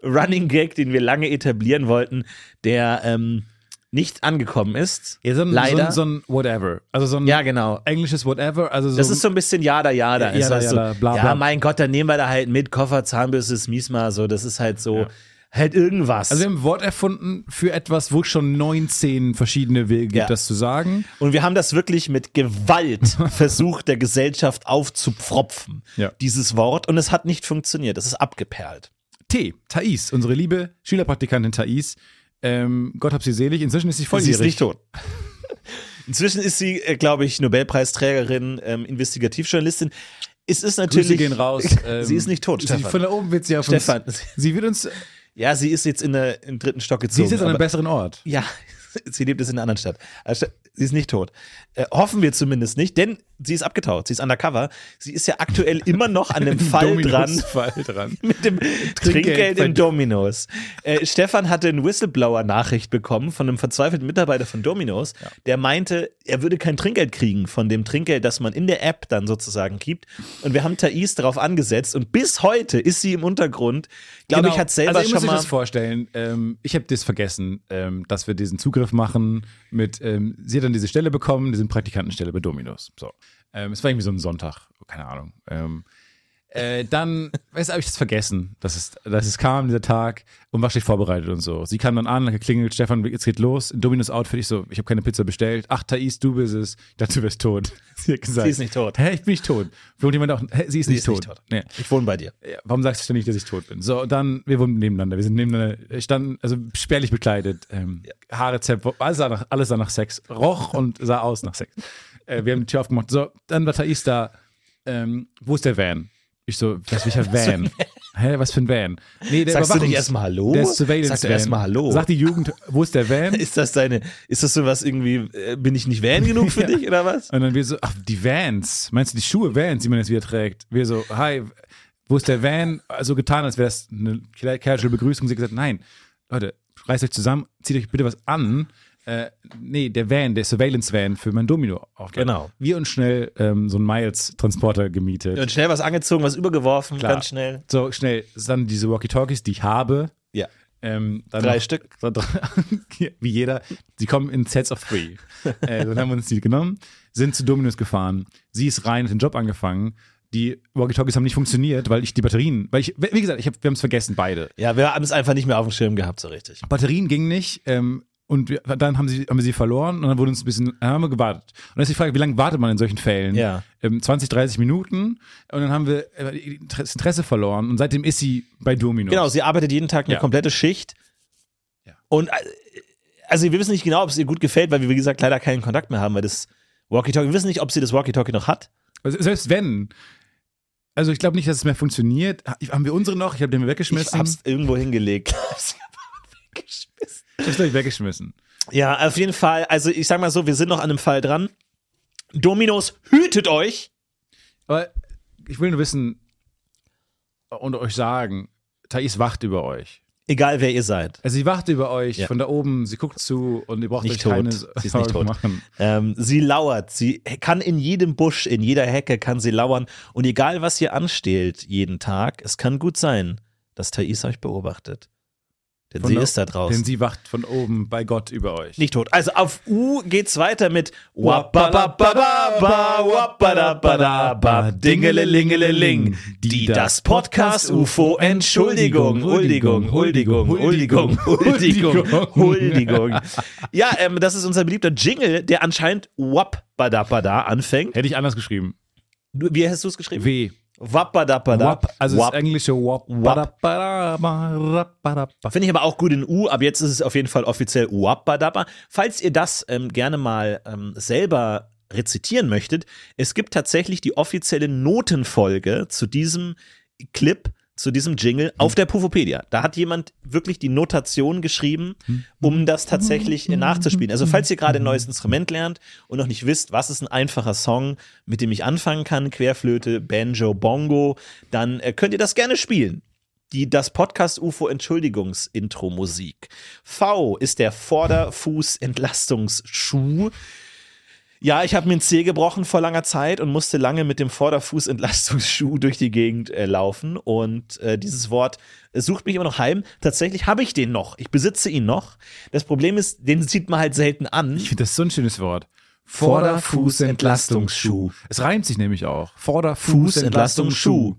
Running Gag, den wir lange etablieren wollten, der ähm, nicht angekommen ist. Ja, so ein, Leider. So ein, so ein Whatever. Also so ein Ja, genau. englisches Whatever. Also so Das ist so ein bisschen Jada Jada. Ja, jada, heißt so, jada, bla, ja, bla. mein Gott, dann nehmen wir da halt mit Koffer, Zahnbürste, Smiesma, so, das ist halt so, Ja. Halt irgendwas. Also wir haben ein Wort erfunden für etwas, wo es schon 19 verschiedene Wege gibt, Ja. das zu sagen. Und wir haben das wirklich mit Gewalt [LAUGHS] versucht, der Gesellschaft aufzupfropfen, Ja. dieses Wort, und es hat nicht funktioniert. Es ist abgeperlt. T, Thais, unsere liebe Schülerpraktikantin Thais. Ähm, Gott hab sie selig. Inzwischen ist sie volljährig. Sie ist nicht tot. [LAUGHS] Inzwischen ist sie, äh, glaube ich, Nobelpreisträgerin, ähm, Investigativjournalistin. Es ist natürlich. Grüße gehen raus. Ähm, [LAUGHS] sie ist nicht tot, Stefan. Von da oben wird sie auf Stefan. uns. Sie wird uns. Ja, sie ist jetzt in der, im dritten Stock Sie gezogen. ist jetzt an einem besseren Ort. Ja, [LAUGHS] sie lebt jetzt in einer anderen Stadt. Also, sie ist nicht tot. Äh, hoffen wir zumindest nicht, denn sie ist abgetaucht. Sie ist undercover. Sie ist ja aktuell immer noch an dem [LAUGHS] Fall dran Fall dran. [LAUGHS] mit dem Trinkgeld in Dominos. Äh, Stefan hatte eine Whistleblower-Nachricht bekommen von einem verzweifelten Mitarbeiter von Dominos, der meinte, er würde kein Trinkgeld kriegen von dem Trinkgeld, das man in der App dann sozusagen gibt. Und wir haben Thais darauf angesetzt und bis heute ist sie im Untergrund. Glaube ich, hat selber also schon müsst euch mal. das vorstellen. Ähm, ich habe das vergessen, ähm, dass wir diesen Zugriff machen mit, ähm, sie hat dann diese Stelle bekommen, diese Praktikantenstelle bei Dominos. So. Ähm, es war irgendwie so ein Sonntag, keine Ahnung. Ähm, äh, dann, [LAUGHS] habe ich das vergessen, dass es, dass es kam, dieser Tag, und war schlecht vorbereitet und so. Sie kam dann an, hat geklingelt, Stefan, jetzt geht los, in Dominos Outfit, ich so, ich habe keine Pizza bestellt. Ach, Thais, du bist es. Ich dachte, du wärst tot. [LAUGHS] Sie hat gesagt. Sie ist nicht tot. Hä, ich bin nicht tot. Wohnt jemand auch, hä, sie ist, Sie nicht, ist tot. nicht tot. Nee. Ich wohne bei dir. Ja, warum sagst du ständig, dass ich tot bin? So, und dann, wir wohnen nebeneinander. Wir sind nebeneinander, wir standen, also spärlich bekleidet, ähm, Haare zerb, alles sah, nach, alles sah nach Sex. Roch und sah aus nach Sex. Äh, wir haben die Tür aufgemacht. So, dann war Thais da, ähm, wo ist der Van? Ich so, was welcher Van? Hä, was für ein Van? Nee, der Sagst du nicht erstmal Hallo? Der Surveillance Sag erstmal Hallo. Sagt die Jugend, wo ist der Van? [LAUGHS] Ist das deine, ist das so was irgendwie, äh, bin ich nicht Van genug für [LAUGHS] Ja. dich oder was? Und dann wir so, ach, die Vans. Meinst du die Schuhe Vans, die man jetzt wieder trägt? Wir so, hi, wo ist der Van? Also getan, als wäre das eine casual Begrüßung. Sie hat gesagt, nein, Leute, reißt euch zusammen, zieht euch bitte was an. Äh, nee, der Van, der Surveillance-Van für mein Domino auftrag. Genau. Wir uns schnell ähm, so einen Miles-Transporter gemietet. Und schnell was angezogen, was übergeworfen, Klar. ganz schnell. So, schnell, dann diese Walkie-Talkies, die ich habe. Ja. Ähm, Drei noch- Stück. [LAUGHS] Wie jeder. Sie kommen in Sets of three. [LAUGHS] äh, dann haben wir uns die genommen, sind zu Dominus gefahren. Sie ist rein, hat den Job angefangen. Die Walkie-Talkies haben nicht funktioniert, weil ich die Batterien, weil ich, wie gesagt, ich hab, wir haben es vergessen, beide. Ja, wir haben es einfach nicht mehr auf dem Schirm gehabt, so richtig. Batterien gingen nicht. Ähm, und wir, dann haben, sie, haben wir sie verloren und dann wurde uns ein bisschen, dann haben wir gewartet. Und dann ist die Frage, wie lange wartet man in solchen Fällen? Ja. Ähm, 20, 30 Minuten. Und dann haben wir äh, das Interesse verloren und seitdem ist sie bei Dominus. Genau, sie arbeitet jeden Tag eine Ja. komplette Schicht. Ja. Und äh, also wir wissen nicht genau, ob es ihr gut gefällt, weil wir, wie gesagt, leider keinen Kontakt mehr haben, weil das Walkie-Talkie, wir wissen nicht, ob sie das Walkie-Talkie noch hat. Also selbst wenn. Also ich glaube nicht, dass es mehr funktioniert. Haben wir unsere noch? Ich habe den Ich weggeschmissen. hab's irgendwo hingelegt. [LAUGHS] Hab's einfach weggeschmissen. Ich hab's gleich weggeschmissen. Ja, auf jeden Fall. Also ich sag mal so, wir sind noch an einem Fall dran. Dominos, hütet euch. Aber ich will nur wissen und euch sagen, Thais wacht über euch. Egal wer ihr seid. Also sie wacht über euch Ja. von da oben, sie guckt zu und ihr braucht Nicht euch tot. keine Sie ist nicht tot. machen. Ähm, sie lauert, sie kann in jedem Busch, in jeder Hecke kann sie lauern und egal was ihr ansteht jeden Tag, es kann gut sein, dass Thais euch beobachtet. Denn Von sie ist da draußen. Denn sie wacht von oben bei Gott über euch. Nicht tot. Also auf U geht's weiter mit Dingelelingeleling. Die das Podcast UFO Entschuldigung, Huldigung, Huldigung, Huldigung, Huldigung, Huldigung. Ja, ähm, das ist unser beliebter Jingle, der anscheinend Wappadabada anfängt. Hätte ich anders geschrieben. Wie hast du es geschrieben? W. Wappadabada. Wap, also Wap. das englische Wap. Wap. Wap. Finde ich aber auch gut in U, aber jetzt ist es auf jeden Fall offiziell Wappadabba. Falls ihr das ähm, gerne mal ähm, selber rezitieren möchtet, es gibt tatsächlich die offizielle Notenfolge zu diesem Clip, zu diesem Jingle auf der Pufopedia. Da hat jemand wirklich die Notation geschrieben, um das tatsächlich äh, nachzuspielen. Also falls ihr gerade ein neues Instrument lernt und noch nicht wisst, was ist ein einfacher Song, mit dem ich anfangen kann, Querflöte, Banjo, Bongo, dann äh, könnt ihr das gerne spielen die das Podcast UFO Entschuldigungs-Intro Musik. V ist der Vorderfuß-Entlastungsschuh. Ja, ich habe mir einen Zeh gebrochen vor langer Zeit und musste lange mit dem Vorderfuß-Entlastungsschuh [LAUGHS] durch die Gegend äh, laufen. Und äh, dieses Wort äh, sucht mich immer noch heim. Tatsächlich habe ich den noch. Ich besitze ihn noch. Das Problem ist, den sieht man halt selten an. Ich finde das so ein schönes Wort. Vorderfußentlastungsschuh. Es reimt sich nämlich auch. Fußentlastungsschuh.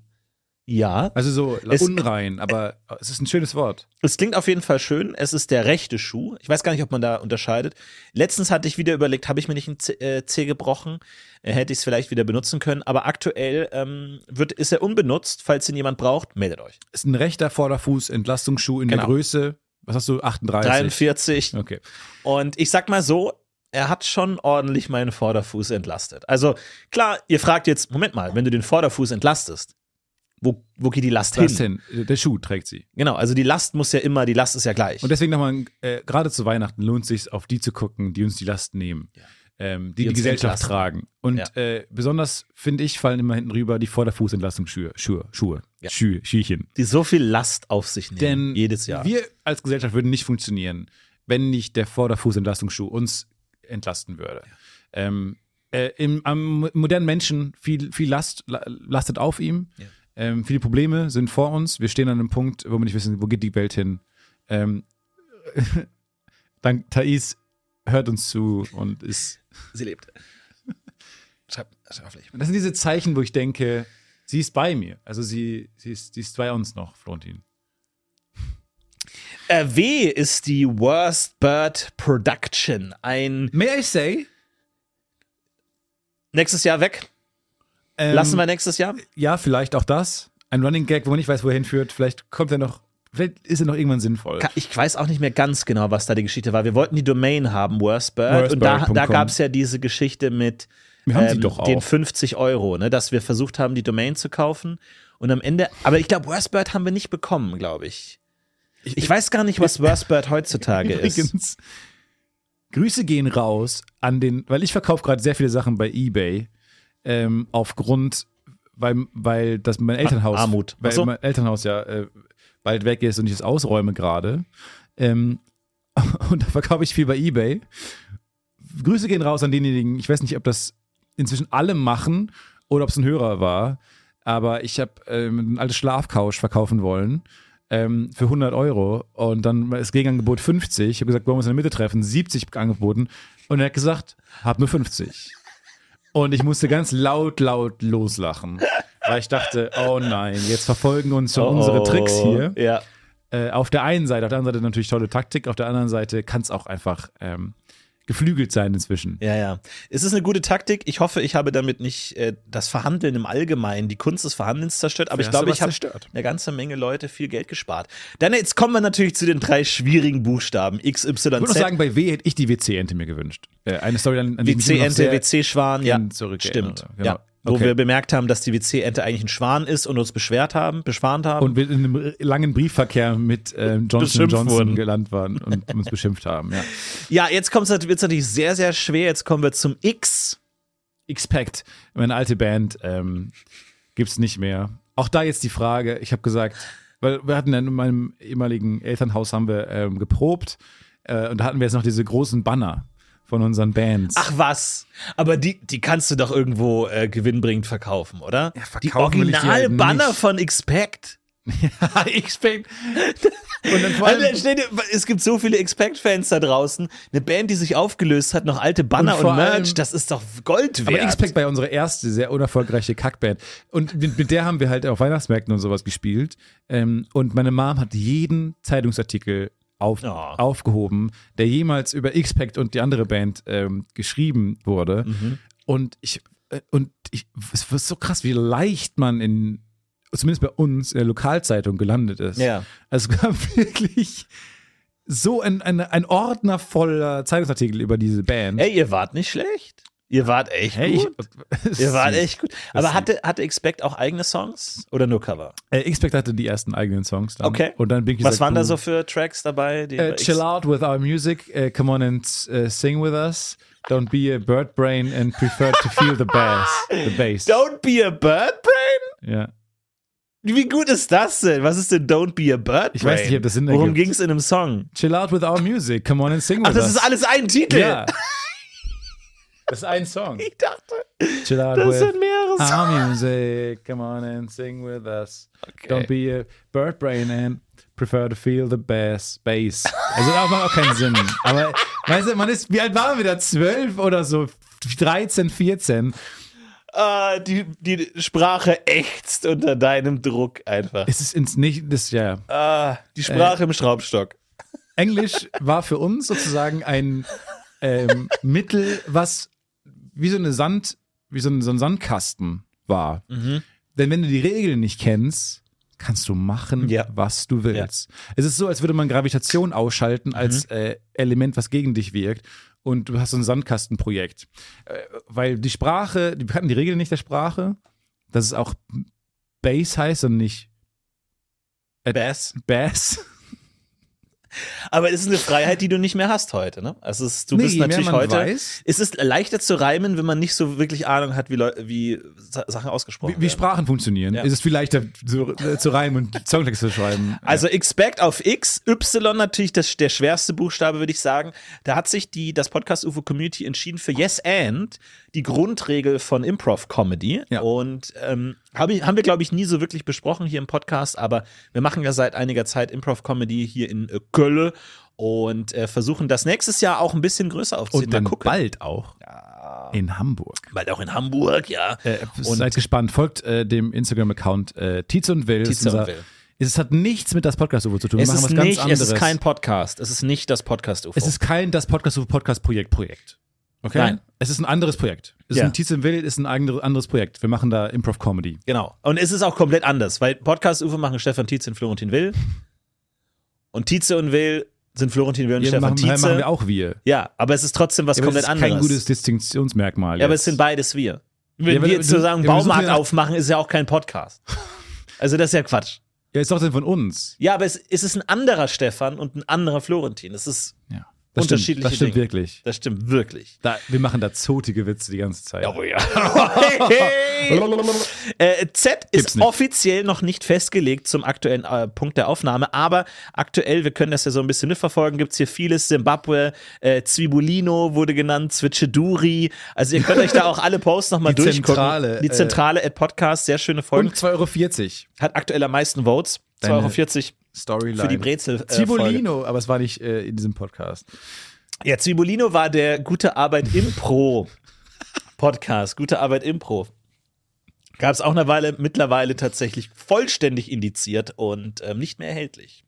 Ja, Also so Es- unrein, aber es ist ein schönes Wort. Es klingt auf jeden Fall schön. Es ist der rechte Schuh. Ich weiß gar nicht, ob man da unterscheidet. Letztens hatte ich wieder überlegt, habe ich mir nicht einen Zeh, äh, Zeh gebrochen? Äh, hätte ich es vielleicht wieder benutzen können. Aber aktuell ähm, wird, ist er unbenutzt. Falls ihn jemand braucht, meldet euch. Es ist ein rechter Vorderfuß Entlastungsschuh in Genau. der Größe, was hast du, 38? 43. Okay. Und ich sag mal so, er hat schon ordentlich meinen Vorderfuß entlastet. Also klar, ihr fragt jetzt, Moment mal, wenn du den Vorderfuß entlastest, wo, wo geht die Last Das hin? hin. Der Schuh trägt sie. Genau, also die Last muss ja immer, die Last ist ja gleich. Und deswegen nochmal, äh, gerade zu Weihnachten lohnt es sich, auf die zu gucken, die uns die Last nehmen. Ähm, die die, uns Gesellschaft entlasten. tragen. Und Ja. äh, besonders, finde ich, fallen immer hinten rüber die Vorderfußentlastungsschuhe. Schuhe. Schuhe. Ja. Schü Schüchen. die so viel Last auf sich nehmen, Denn jedes Jahr. wir als Gesellschaft würden nicht funktionieren, wenn nicht der Vorderfußentlastungsschuh uns entlasten würde. Ähm, äh, im, am modernen Menschen viel, viel Last la- lastet auf ihm. Ähm, viele Probleme sind vor uns. Wir stehen an einem Punkt, wo wir nicht wissen, wo geht die Welt hin. Ähm, [LAUGHS] dank Thais hört uns zu und ist. [LAUGHS] Sie lebt. Schreib, schreib auf Fläche. Das sind diese Zeichen, wo ich denke, sie ist bei mir. Also sie, sie, ist, sie ist bei uns noch, Florentin. Äh, W ist die Worst Bird Production. Ein May I say? nächstes Jahr weg. Ähm, Lassen wir nächstes Jahr. Ja, vielleicht auch das. Ein Running Gag, wo man nicht weiß, wo er hinführt. Vielleicht kommt er noch, vielleicht ist er noch irgendwann sinnvoll. Ich weiß auch nicht mehr ganz genau, was da die Geschichte war. Wir wollten die Domain haben, Worstbird. Und da, da gab es ja diese Geschichte mit ähm, den auch. 50 Euro, ne, dass wir versucht haben, die Domain zu kaufen. Und am Ende, aber ich glaube, Worstbird haben wir nicht bekommen, glaube ich. Ich weiß gar nicht, was [LAUGHS] Worstbird heutzutage ist. Übrigens, Grüße gehen raus an den, weil ich verkaufe gerade sehr viele Sachen bei eBay ähm, aufgrund, weil, weil das mein Elternhaus, Armut. Ach weil so. mein Elternhaus ja äh, bald weg ist und ich es ausräume gerade. Ähm, [LAUGHS] und da verkaufe ich viel bei eBay. Grüße gehen raus an denjenigen, ich weiß nicht, ob das inzwischen alle machen oder ob es ein Hörer war, aber ich habe ähm, ein altes Schlafcouch verkaufen wollen ähm, für 100 Euro und dann war das Gegenangebot 50. Ich habe gesagt, wollen wir uns in der Mitte treffen? 70 angeboten und er hat gesagt, hab nur 50. Und ich musste ganz laut, laut loslachen, weil ich dachte, oh nein, jetzt verfolgen uns schon unsere Tricks hier. Ja. Äh, auf der einen Seite, auf der anderen Seite natürlich tolle Taktik, auf der anderen Seite kann es auch einfach ähm, geflügelt sein inzwischen. Ja, ja. Es ist eine gute Taktik. Ich hoffe, ich habe damit nicht äh, das Verhandeln im Allgemeinen, die Kunst des Verhandelns zerstört, aber ich Vielleicht glaube, ich habe eine ganze Menge Leute viel Geld gespart. Dann jetzt kommen wir natürlich zu den drei schwierigen Buchstaben. X, Y, Ich würde Z. sagen, bei W hätte ich die WC-Ente mir gewünscht. Äh, eine Story, an, an die WC-Ente, WC-Schwan, ja, zurückerinnere. stimmt. Genau. Ja. Wo Okay. wir bemerkt haben, dass die WC-Ente eigentlich ein Schwan ist und uns beschwert haben, beschwant haben. Und wir in einem langen Briefverkehr mit ähm, Johnson Beschimpft Johnson wurden. gelandet waren und uns beschimpft haben. Ja. [LAUGHS] ja, jetzt wird es natürlich sehr, sehr schwer. Jetzt kommen wir zum X. Expect, meine alte Band, ähm, gibt's nicht mehr. Auch da jetzt die Frage, ich habe gesagt, weil wir hatten ja in meinem ehemaligen Elternhaus haben wir ähm, geprobt äh, und da hatten wir jetzt noch diese großen Banner von unseren Bands. Ach was, aber die, die kannst du doch irgendwo äh, gewinnbringend verkaufen, oder? Ja, verkaufen die halt Originalbanner nicht. von Expect. [LAUGHS] Expect. Und dann vor allem, Alter, stell dir, es gibt so viele Expect-Fans da draußen. Eine Band, die sich aufgelöst hat, noch alte Banner Und und, Merch, allem- das ist doch Gold aber wert. Expect war ja unsere erste sehr unerfolgreiche Kackband. Und mit, mit der haben wir halt auf Weihnachtsmärkten und sowas gespielt. Ähm, und meine Mom hat jeden Zeitungsartikel auf, Oh. aufgehoben, der jemals über Expect und die andere Band ähm, geschrieben wurde. Mhm. Und ich, äh, und ich, es wird so krass, wie leicht man in, zumindest bei uns in der Lokalzeitung gelandet ist. Ja. Also es gab [LAUGHS] wirklich so ein, ein, ein Ordner voller Zeitungsartikel über diese Band. Ey, ihr wart nicht schlecht. Ihr wart echt Hey, ich- gut. das [LAUGHS] ihr wart süß. echt gut. Aber hatte, hatte Expect auch eigene Songs oder nur Cover? Äh, Expect hatte die ersten eigenen Songs dann. Okay. Und dann bin ich Was gesagt, waren da so für Tracks dabei? Äh, Chill out with our music, äh, come on and äh, sing with us. Don't be a bird brain and prefer to feel the bass. The bass. Don't be a bird brain? Ja. Wie gut ist das denn? Was ist denn Don't be a bird brain? Ich weiß nicht, ob das Sinn Worum ging es in einem Song? Chill out with our music, come on and sing with Ach, das us. ist alles ein Titel. Ja. [LAUGHS] Das ist ein Song. Ich dachte, Chill out das sind mehrere Songs. our music, come on and sing with us. Don't be a bird brain and prefer to feel the bass. Bass. Also das macht auch keinen Sinn. Aber weißt du, man ist, wie alt waren wir da? Zwölf oder so? 13, 14. Ah, die, die Sprache ächzt unter deinem Druck einfach. Es ist ins nicht, das, ja. Ah, die Sprache im Schraubstock. Englisch war für uns sozusagen ein ähm, Mittel, was wie so eine Sand, wie so ein, so ein Sandkasten war. Mhm. Denn wenn du die Regeln nicht kennst, kannst du machen, Ja. was du willst. Es ist so, als würde man Gravitation ausschalten als Mhm. äh, Element, was gegen dich wirkt. Und du hast so ein Sandkastenprojekt. Äh, weil die Sprache, die hatten die Regeln nicht der Sprache, dass es auch Bass heißt und nicht Bass. Bass. Aber es ist eine Freiheit, die du nicht mehr hast heute, ne? Also es ist, du Nee, bist natürlich heute. weiß- es ist leichter zu reimen, wenn man nicht so wirklich Ahnung hat, wie, Leu wie Sa Sachen ausgesprochen Wie, wie werden. Sprachen funktionieren. Ja. Ist es viel leichter zu, äh, zu reimen und [LAUGHS] Songtexte zu schreiben. Also Expect auf X, Y natürlich das, der schwerste Buchstabe, würde ich sagen. Da hat sich die, das Podcast UFO Community entschieden für Yes and, die Grundregel von Improv Comedy. Ja. Und ähm, hab ich, haben wir, glaube ich, nie so wirklich besprochen hier im Podcast, aber wir machen ja seit einiger Zeit Improv Comedy hier in äh, Köln und äh, versuchen das nächstes Jahr auch ein bisschen größer aufzuziehen. und dann gucken. bald auch in Hamburg. Bald auch in Hamburg, ja. Äh, Und- seid gespannt. Folgt äh, dem Instagram-Account äh, Tietz und Will. Tietze und Will. Es hat nichts mit das Podcast-UFO zu tun. Wir es machen ist was ganz nicht, es anderes. ist kein Podcast. Es ist nicht das Podcast UFO. es ist kein das Podcast-UFO Podcast-Projekt Projekt. Okay? Nein. Es ist ein anderes Projekt. Es Ja. ist ein Tietz und Will ist ein andere- anderes Projekt. Wir machen da Improv-Comedy. Genau. Und es ist auch komplett anders, weil Podcast UFO machen Stefan Tietze und Florentin Will. Und Tietze und Will sind Florentin Will und Ja, Stefan machen, Tietze. machen wir auch wir. Ja, aber es ist trotzdem was Ja, komplett das ist anderes. kein gutes Distinktionsmerkmal. ja, aber es jetzt. sind beides wir. Wenn wir ja, wir suchen Baumarkt ja- aufmachen, ist ja auch kein Podcast. [LAUGHS] Also das ist ja Quatsch. Ja, ist doch denn von uns. Ja, aber es, es ist ein anderer Stefan und ein anderer Florentin. Es ist, Ja. Das stimmt, Unterschiedliche das stimmt Dinge. wirklich. das stimmt wirklich. Da, wir machen da zotige Witze die ganze Zeit. Oh ja. [LAUGHS] äh, Z Gibt's ist nicht. offiziell noch nicht festgelegt zum aktuellen äh, Punkt der Aufnahme, aber aktuell, wir können das ja so ein bisschen mitverfolgen, gibt es hier vieles. Zimbabwe, äh, Zwibulino wurde genannt, Zwitscheduri. Also ihr könnt euch da auch alle Posts nochmal durchgucken. Zentrale, Die äh, Zentrale at Podcast, sehr schöne Folgen. Und 2,40 Euro. Hat aktuell am meisten Votes. 2,40 Deine Euro Storyline. für die Brezel. Äh, Folge. Zibolino, aber es war nicht äh, in diesem Podcast. Ja, Zwibulino war der Gute Arbeit Impro Podcast. Gute Arbeit Impro. Gab es auch eine Weile, mittlerweile tatsächlich vollständig indiziert und ähm, nicht mehr erhältlich.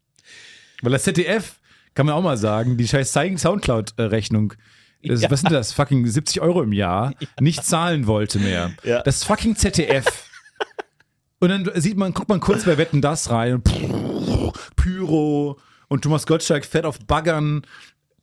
Weil das ZDF, kann man auch mal sagen, die scheiß Soundcloud-Rechnung, das, Ja. was sind das, fucking 70 Euro im Jahr, [LAUGHS] nicht zahlen wollte mehr. Ja. Das fucking ZDF. Und dann sieht man, guckt man kurz bei Wetten das rein? Pyro. Und Thomas Gottschalk fährt auf Baggern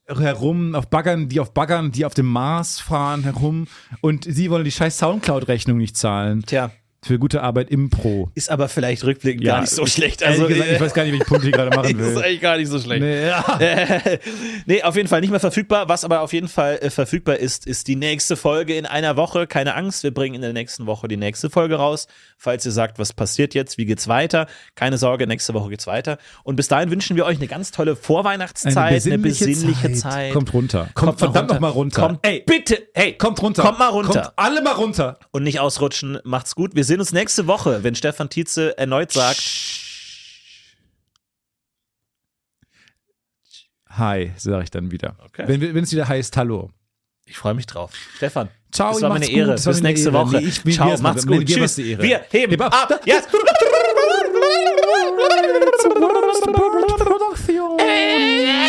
herum, auf Baggern, die auf Baggern, die auf dem Mars fahren herum. Und sie wollen die scheiß Soundcloud-Rechnung nicht zahlen. Tja, für gute Arbeit im Pro. Ist aber vielleicht rückblickend Ja, gar nicht so schlecht. Ehrlich Also, gesagt, ich weiß gar nicht, welchen Punkt ich gerade machen [LAUGHS] ist will. eigentlich gar nicht so schlecht. Nee, ja. [LAUGHS] nee, auf jeden Fall nicht mehr verfügbar. Was aber auf jeden Fall äh, verfügbar ist, ist die nächste Folge in einer Woche. Keine Angst, wir bringen in der nächsten Woche die nächste Folge raus. Falls ihr sagt, was passiert jetzt, wie geht's weiter? Keine Sorge, nächste Woche geht's weiter. Und bis dahin wünschen wir euch eine ganz tolle Vorweihnachtszeit, eine besinnliche, Zeit. Kommt runter. Kommt, mal verdammt noch mal runter. Kommt, Ey, bitte, hey, kommt runter. Kommt mal runter. Kommt alle mal runter. und nicht ausrutschen. Macht's gut. Wir sehen uns nächste Woche, wenn Stefan Tietze erneut sagt. Hi, sage ich dann wieder. Okay. Wenn, wenn es wieder heißt Hallo. Ich freue mich drauf. Stefan. Ciao, das war meine Ehre. gut, Bis nächste Ehre. Woche. Nee, ich- Ciao, ist- macht's gut. dir Tschüss. war's die Ehre. Wir heben Heb ab. ab. Jetzt. Imagine